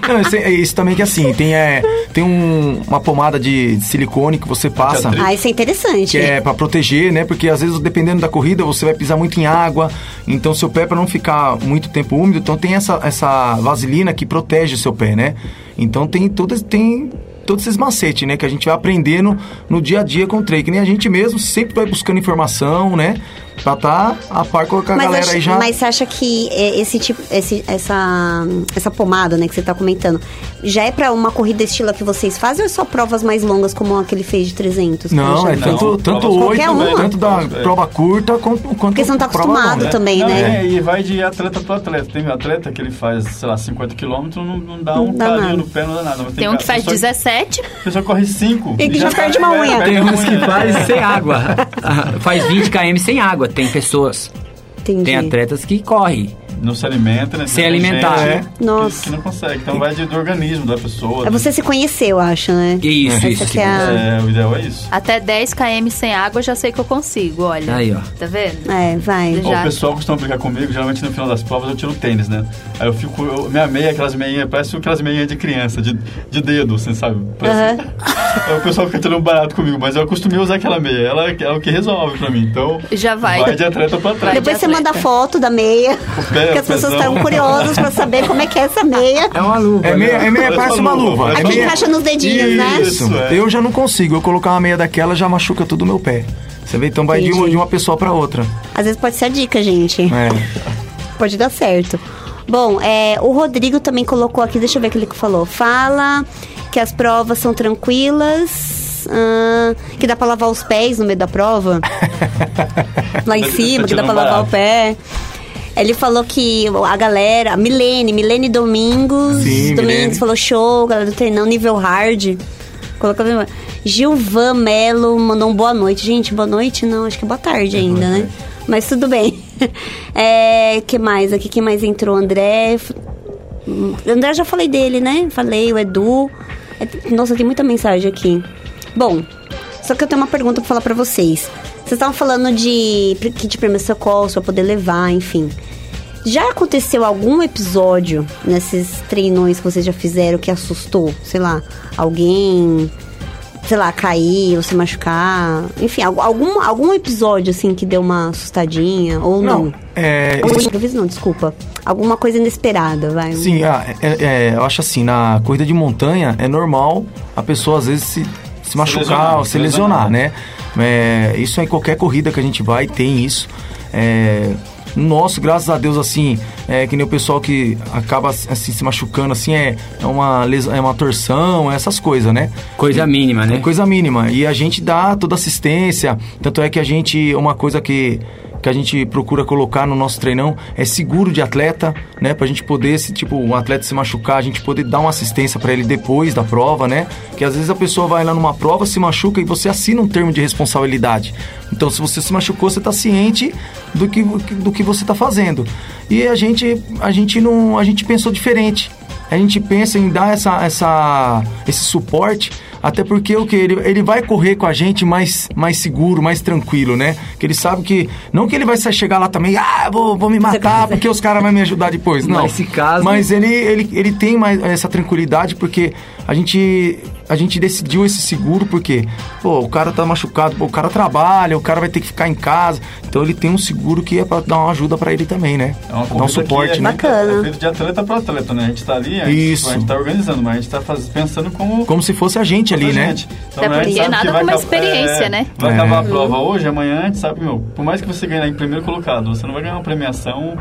Não, isso, é isso também que assim, tem, é, tem um- uma pomada de silicone que você passa. Ah, isso é interessante. Que é pra proteger, né? Porque às vezes, dependendo da corrida, você vai pisar muito em água. Então, seu pé, pra não ficar muito tempo úmido, então tem essa, essa vaselina que protege o seu pé, né? Então, tem todas. Tem todos esses macetes, né? Que a gente vai aprendendo no dia a dia com o trem. Que nem a gente mesmo sempre vai buscando informação, né? Pra tá a par com a Mas, galera acho- aí já. mas você acha que esse tipo, esse, essa, essa pomada, né, que você tá comentando, já é pra uma corrida estilo que vocês fazem ou é só provas mais longas como a que ele fez de 300? Não, é tanto, Não, tanto provas oito, qualquer uma. tanto da É. prova curta quanto, quanto Porque você não tá acostumado longa. também, Não, né? é, e vai de atleta para atleta. Tem atleta que ele faz, sei lá, 50 quilômetros, não, não dá Não um dá carinho nada. no pé, não dá nada. Mas Tem um que faz pessoa- 17. A pessoa corre 5. E que já perde uma unha. Tem uns que faz sem água. Ah, faz 20 km sem água. Tem pessoas. Entendi. Tem atletas que correm. Não se alimenta, né? Sem Tem alimentar, gente é. que- Nossa. Que, não consegue. Então vai de, do organismo da pessoa. É você se conhecer, eu acho, né? Isso, Essa isso. que é a- É, o ideal é isso. Até 10 km sem água, eu já sei que eu consigo, olha. Aí, ó. Tá vendo? É, vai. Já. O pessoal costuma brincar comigo, geralmente no final das provas eu tiro tênis, né? Aí eu fico, eu- minha meia, aquelas meinhas, parece aquelas meinhas de criança, de, de dedo, assim, sabe? Parece- Aí o pessoal fica tirando barato comigo, mas eu acostumei a usar aquela meia, ela é o que resolve pra mim, então... Já vai. Vai de atleta pra atleta. Depois de você manda foto da meia. pé, Porque as pessoas estão curiosas pra saber como é que é essa meia. É uma luva. É meia, é meia Parece uma luva, luva. É É meia... encaixa nos dedinhos, né? Isso. Isso, é. eu já não consigo. Eu colocar uma meia daquela já machuca tudo o meu pé. Você vê? Então vai de uma, de uma pessoa pra outra. Às vezes pode ser a dica, gente. É. Pode dar certo. Bom, é, o Rodrigo também colocou aqui, deixa eu ver o que ele falou. Fala que as provas são tranquilas, ah, que dá pra lavar os pés no meio da prova. Lá em cima, que dá pra lavar o pé. Ele falou que a galera, Milene, Milene Domingos, Sim, Domingos Milene. falou show, galera do treinão, nível hard. Colocou Gilvan Melo mandou um boa noite. Gente, boa noite? Não, acho que é boa tarde ainda, né? Mas tudo bem. É, que mais? Aqui, quem mais entrou? André. André, já falei dele, né? Falei, o Edu. É- Nossa, tem muita mensagem aqui. Bom, só que eu tenho uma pergunta pra falar pra vocês. Vocês estavam falando de kit primeiros socorros pra poder levar, enfim. Já aconteceu algum episódio nesses treinões que vocês já fizeram que assustou? Sei lá, alguém, sei lá, cair ou se machucar? Enfim, al- algum, algum episódio assim que deu uma assustadinha ou não? Não, é, Ou improviso não, desculpa. Alguma coisa inesperada, vai. Sim, ah, é- é, eu acho assim, na corrida de montanha é normal a pessoa às vezes se, se machucar lesionar, ou se se lesionar, lesionar. né? É, isso é em qualquer corrida que a gente vai, tem isso. É, nosso, graças a Deus, assim, é que nem o pessoal que acaba assim, se machucando, assim, é, é, uma, les- é uma torção, essas coisas, né? Coisa mínima, né? É coisa mínima. E a gente dá toda assistência. Tanto é que a gente. Uma coisa que, que a gente procura colocar no nosso treinão é seguro de atleta, né? Pra gente poder, se tipo, um atleta se machucar, a gente poder dar uma assistência pra ele depois da prova, né? Que às vezes a pessoa vai lá numa prova, se machuca e você assina um termo de responsabilidade. Então, se você se machucou, você tá ciente do que, do que você tá fazendo. E a gente, a gente não. A gente pensou diferente a gente pensa em dar essa, essa, esse suporte Até porque o que? Ele, ele vai correr com a gente mais, mais seguro, mais tranquilo, né? Que ele sabe que. Não que ele vai chegar lá também, ah, vou, vou me matar porque os caras vão me ajudar depois. Não. Nesse caso- Mas ele, ele, ele tem mais essa tranquilidade porque a gente. A gente decidiu esse seguro porque, pô, o cara tá machucado, pô, o cara trabalha, o cara vai ter que ficar em casa. Então ele tem um seguro que é pra dar uma ajuda pra ele também, né? É uma dar um suporte, que né? é Bacana. É feito de atleta para atleta, né? A gente tá ali, a gente, Isso. a gente tá organizando, mas a gente tá faz- pensando como... Como se fosse a gente ali, a né? gente. Então, Até né, a gente porque sabe nada que vai como acab- experiência, é, né? Vai É. acabar a prova hoje, amanhã a gente sabe, meu, por mais que você ganhe em primeiro colocado, você não vai ganhar uma premiação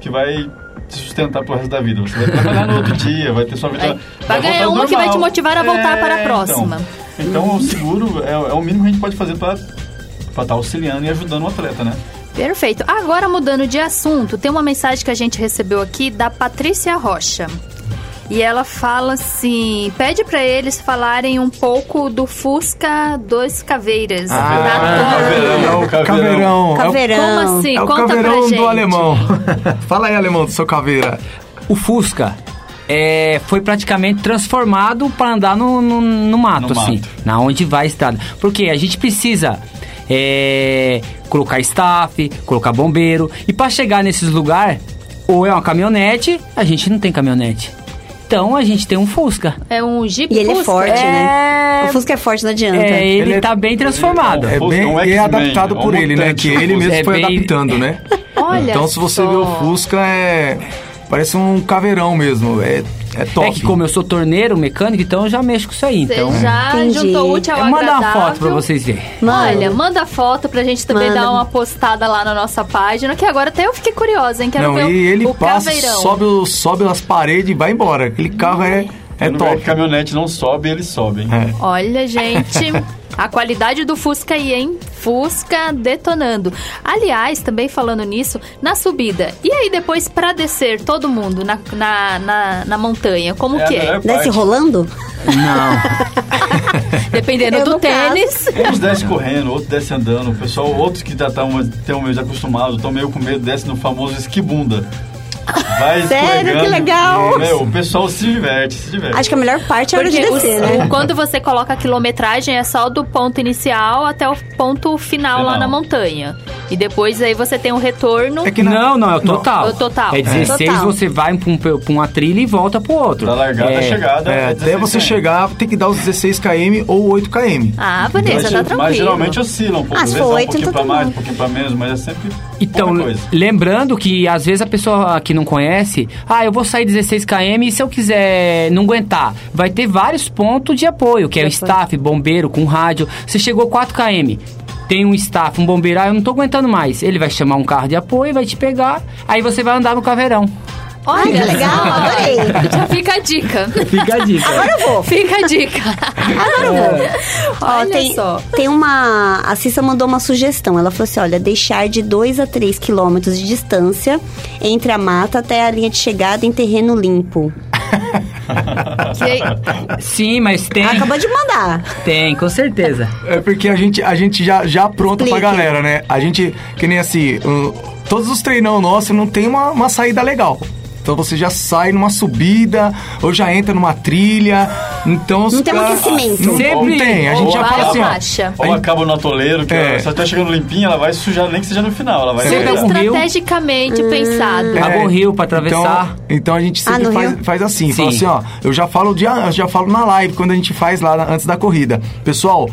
que vai te sustentar pro resto da vida. Você vai trabalhar no outro dia, vai ter sua vida... Vai- vai ganhar uma que vai te normal. motivar a voltar para a próxima. Então, então o seguro é, é o mínimo que a gente pode fazer para estar auxiliando e ajudando o atleta, né? Perfeito. Agora, mudando de assunto, tem uma mensagem que a gente recebeu aqui da Patrícia Rocha. E ela fala assim: pede pra eles falarem um pouco do Fusca dos Caveiras. Ah, caveirão, é o caveirão. caveirão. É o- Caveirão. Como assim? É o Conta pra caveirão gente. do alemão. Fala aí, alemão, do seu caveira. O Fusca é, foi praticamente transformado para andar no, no, no mato, No assim, mato. na onde vai a estrada. Porque a gente precisa é, colocar staff, colocar bombeiro. E para chegar nesses lugares, ou é uma caminhonete, a gente não tem caminhonete. Então a gente tem um Fusca. É um Jeep E ele é Fusca. forte, né? É, O Fusca é forte, não adianta. é, ele, Ele é- tá bem transformado. É Fusca bem é é adaptado é por ele, né? Que ele mesmo É foi bem- adaptando, né? Olha então, se você só. vê o Fusca, é. Parece um caveirão mesmo. É, é top. É que como eu sou torneiro, mecânico, então eu já mexo com isso aí. Você Então, já Entendi. juntou o útil ao eu mando uma agradável. foto pra vocês verem. Mano, Olha, manda foto pra gente também Manda. dar uma postada lá na nossa página, que agora até eu fiquei curiosa, hein? Quero Não, ver o- e ele o passa, caveirão. sobe, o- sobe as paredes e vai embora. Aquele carro é, é no lugar top. que caminhonete não sobe, ele sobe, hein? É. Olha, gente, a qualidade do Fusca aí, hein? Fusca detonando. Aliás, também falando nisso, na subida. E aí depois pra descer todo mundo na, na, na, na montanha, como É que é? desce rolando? Não. Dependendo Eu, do no caso. tênis. Uns desce correndo, outros desce andando. O pessoal, outros que já estão meio acostumados, estão meio com medo, desce no famoso esquibunda. Vai Sério? Que legal. Meu, o pessoal se diverte, se diverte. Acho que a melhor parte é a hora de descer, o- né? quando você coloca a quilometragem, é só do ponto inicial até o ponto final, lá Final. na montanha. E depois aí você tem um retorno. É que Não, não, é o total. É o total. É 16, Total. você vai pra, um- pra uma trilha e volta pro outro. Da largada é, à chegada. É, até 16 você km. chegar, tem que dar os 16 km ou 8 km. Ah, Mas, Vanessa, tá tranquilo. mas geralmente oscila um pouco. Ah, se for um oito, pouquinho então pra tá mais, um pouquinho pra menos, mas é sempre Então, lembrando que às vezes a pessoa que não conhece, ah, eu vou sair 16 km e se eu quiser não aguentar, vai ter vários pontos de apoio, que é o staff, bombeiro com rádio. Você chegou 4 km, tem um staff, um bombeiro, ah, eu não tô aguentando mais. Ele vai chamar um carro de apoio, vai te pegar, aí você vai andar no caveirão. Olha, legal, adorei. Já fica a dica. Fica a dica. Agora eu vou. Fica a dica. Agora eu vou. Ó, Olha tem, só. tem uma. A Cissa mandou uma sugestão. Ela falou assim: olha, deixar de 2 a 3 quilômetros de distância entre a mata até a linha de chegada em terreno limpo. Que- Sim, mas tem. Ela acabou de mandar. Tem, com certeza. É porque a gente, a gente já, já apronta pra Explique. galera, né? A gente, que nem assim, uh, todos os treinão nossos não tem uma, uma saída legal. Então você já sai numa subida, ou já entra numa trilha. Então os Não tem caras- aquecimento. Não, Sempre- não tem. A gente ou já fala assim, ó. Ou acaba no atoleiro, que É. ela- se ela tá chegando limpinha, ela vai sujar, nem que seja no final. Ela vai Sempre rio. Estrategicamente pensado. É, um rio pra atravessar. Então, então a gente Ah, sempre no faz, faz assim, Sim. fala assim, ó, eu já falo de, eu já falo na live quando a gente faz lá na- antes da corrida. Pessoal,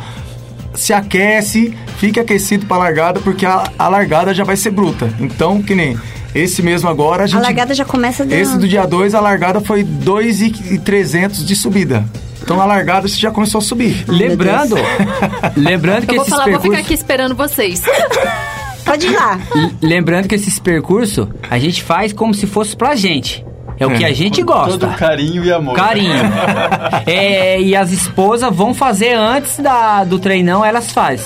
se aquece, fique aquecido pra largada, porque a, a largada já vai ser bruta. Então, que nem esse mesmo agora, a gente... largada já começa dando- Esse do dia 2, a largada foi 2,300 de subida. Então a largada você já começou a subir. Lembrando, lembrando que Eu vou esses falar, vou ficar percursos, aqui esperando vocês. Pode ir lá. lembrando que esses percursos a gente faz como se fosse pra gente. É o É. que a gente gosta. Todo carinho e amor. Carinho. É, e as esposas vão fazer antes da, do treinão, elas fazem.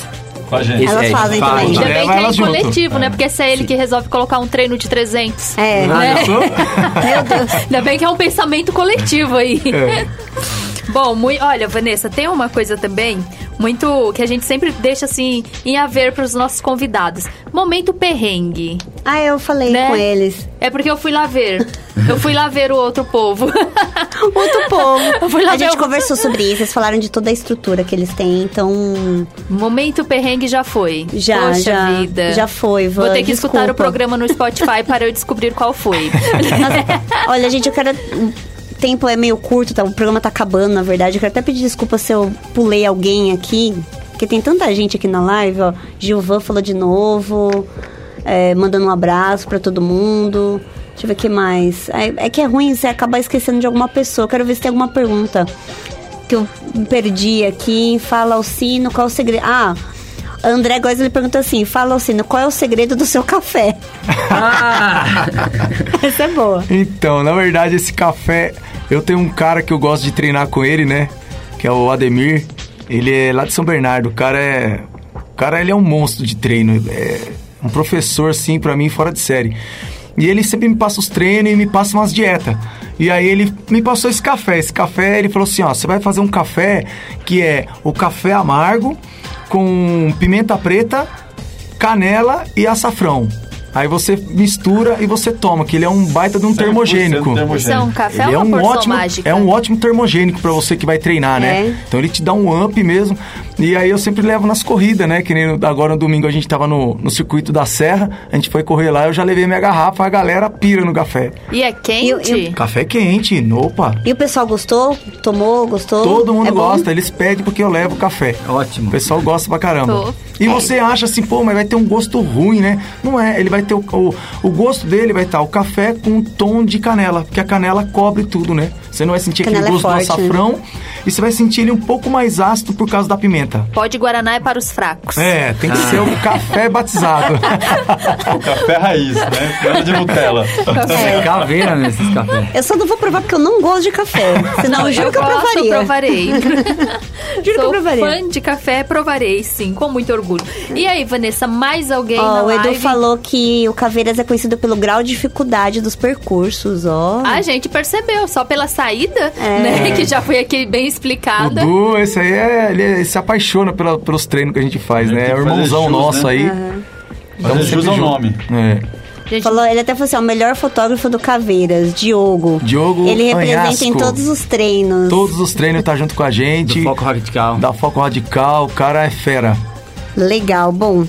Com a gente. Elas É, fazem faz. também. Ainda Leva bem que é em coletivo, né? Porque se é ele que resolve colocar um treino de 300. É. Né? Meu Deus. Ainda bem que é um pensamento coletivo aí. É. Bom, mui- olha, Vanessa, tem uma coisa também. Muito que a gente sempre deixa assim em haver para os nossos convidados. Momento perrengue. Ah, eu falei Né? com eles. É porque eu fui lá ver. Eu fui lá ver o outro povo. Outro povo. Eu fui lá a gente o- conversou sobre isso, eles falaram de toda a estrutura que eles têm, então Momento perrengue já foi. já, Poxa já, vida. já foi, Van, Vou ter que escutar o desculpa. programa no Spotify para eu descobrir qual foi. Olha, gente, eu quero. O tempo é meio curto, tá? o programa tá acabando, na verdade. Eu quero até pedir desculpa se eu pulei alguém aqui, porque tem tanta gente aqui na live, ó. Gilvan falou de novo, é, mandando um abraço pra todo mundo. Deixa eu ver o que mais. É, é que é ruim você acabar esquecendo de alguma pessoa. Quero ver se tem alguma pergunta que eu perdi aqui. Fala Alcino, qual é o segredo? Ah, André Góes ele pergunta assim: Fala Alcino, qual é o segredo do seu café? Essa é boa. Então, na verdade, esse café, eu tenho um cara que eu gosto de treinar com ele, né? Que é o Ademir. Ele é lá de São Bernardo. O cara é. O cara ele é um monstro de treino. É um professor, assim, pra mim, fora de série. E ele sempre me passa os treinos e me passa umas dietas. E aí ele me passou esse café. Esse café, ele falou assim, ó, você vai fazer um café que é o café amargo com pimenta preta, canela e açafrão. Aí você mistura e você toma, que ele é um baita de um 100% termogênico. termogênico. Isso é um café Ele é ou um ótimo, mágica? é um ótimo termogênico pra você que vai treinar, né? É. Então ele te dá um up mesmo. E aí eu sempre levo nas corridas, né? Que nem agora no domingo a gente tava no, no circuito da Serra, a gente foi correr lá, eu já levei minha garrafa, a galera pira no café. E é quente? Eu- Café quente, opa. E o pessoal gostou? Tomou? Gostou? Todo mundo É bom? gosta, eles pedem porque eu levo café. Ótimo. O pessoal gosta pra caramba. Pô. E você acha assim, pô, mas vai ter um gosto ruim, né? Não é, ele vai ter o, o, o gosto dele vai estar o café com um tom de canela, porque a canela cobre tudo, né? Você não vai sentir Canela é aquele gosto forte, do açafrão e você vai sentir ele um pouco mais ácido por causa da pimenta. Pode Guaraná é para os fracos. É, tem que ser o café batizado. O café raiz, né? Nada de Nutella. É caveira nesses cafés. Eu só não vou provar porque eu não gosto de café. Senão eu juro que eu gosto, provaria. provarei. Juro que eu Sou provaria. fã de café, provarei, sim, com muito orgulho. E aí, Vanessa, mais alguém na Ó, o Edu live? falou que o Caveiras é conhecido pelo grau de dificuldade dos percursos, ó. A gente percebeu, só pela saída, É. né? Que já foi aqui bem o explicada. Du, esse aí é, ele, ele se apaixona pela- pelos treinos que a gente faz, né? É o irmãozão jus, nosso né? aí. Fazer jus sempre ao junto. nome. É. Gente, Falou, ele até falou assim, ó, o melhor fotógrafo do Caveiras, Diogo. Diogo Ele representa em Anhasco. todos os treinos. Todos os treinos tá junto com a gente. Do foco radical. Da Foco Radical, o cara é fera. Legal, bom.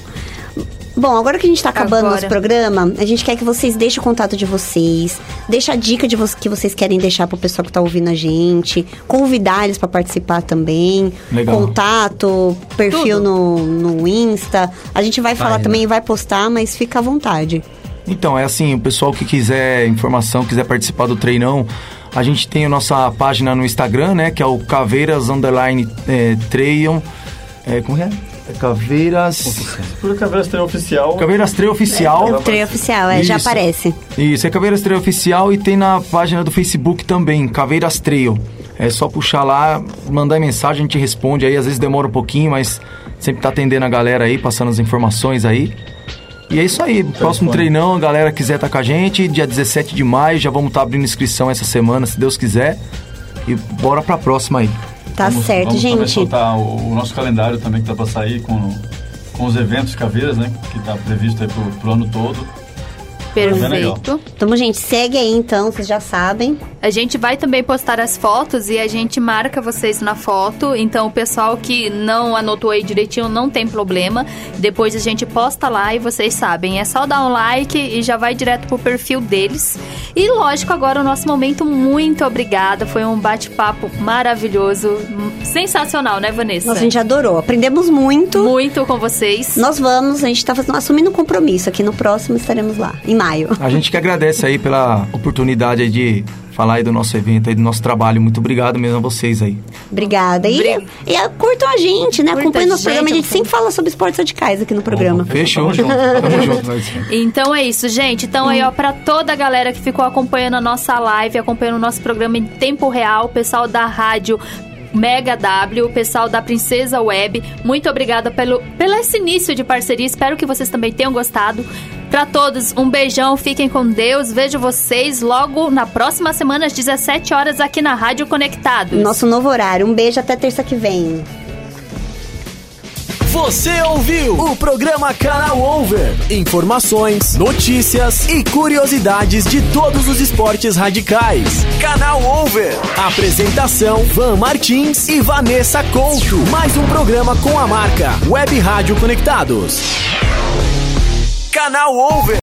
Bom, agora que a gente tá acabando Agora. nosso programa, a gente quer que vocês deixem o contato de vocês, deixa a dica de vo que vocês querem deixar pro pessoal que tá ouvindo a gente, convidar eles pra participar também, Legal. contato, perfil no, no Insta. A gente vai falar Página. também, vai postar, mas fica à vontade. Então, é assim, o pessoal que quiser informação, quiser participar do treinão, a gente tem a nossa página no Instagram, né? Que é o Caveiras Underline é, Trail. É, como é? É Caveiras. Por Caveiras Treino Oficial. Caveiras Trail Oficial. O treino oficial, é, já aparece. Isso, é Caveiras Trail Oficial e tem na página do Facebook também, Caveiras Trail. É só puxar lá, mandar mensagem, a gente responde aí. Às vezes demora um pouquinho, mas sempre tá atendendo a galera aí, passando as informações aí. E é isso aí, próximo treinão, a galera quiser estar com a gente, dia 17 de maio, já vamos estar abrindo inscrição essa semana, se Deus quiser. E bora pra próxima aí. Tá Vamos- certo, vamos gente. soltar o, o nosso calendário também que tá pra sair com, com os eventos Caveiras, né? Que tá previsto aí pro, pro ano todo. Perfeito. Então, gente, segue aí então, vocês já sabem. A gente vai também postar as fotos e a gente marca vocês na foto. Então, o pessoal que não anotou aí direitinho não tem problema. Depois a gente posta lá e vocês sabem. É só dar um like e já vai direto pro perfil deles. E lógico, agora o nosso momento muito obrigada. Foi um bate-papo maravilhoso, sensacional, né, Vanessa? Nossa, a gente adorou. Aprendemos muito. Muito com vocês. Nós vamos, a gente tá fazendo, assumindo um compromisso aqui no próximo, estaremos lá, em maio. A gente que agradece aí pela oportunidade aí de falar aí do nosso evento, aí do nosso trabalho. Muito obrigado mesmo a vocês aí. Obrigada. E, e ah, curtam a gente, né? Acompanhem a nosso programa. A gente, sempre fala sobre esportes radicais aqui no programa. Fechou? Tamo junto. Tamo junto. Então é isso, gente. Então aí, ó, pra toda a galera que ficou acompanhando a nossa live, acompanhando o nosso programa em tempo real, o pessoal da rádio Mega W, o pessoal da Princesa Web, muito obrigada pelo, pelo esse início de parceria. Espero que vocês também tenham gostado. Pra todos, um beijão, fiquem com Deus. Vejo vocês logo na próxima semana, às 17 horas, aqui na Rádio Conectados. Nosso novo horário. Um beijo até terça que vem. Você ouviu o programa Canal Over. Informações, notícias e curiosidades de todos os esportes radicais. Canal Over. Apresentação: Van Martins e Vanessa Couto. Mais um programa com a marca Web Rádio Conectados. Canal Over.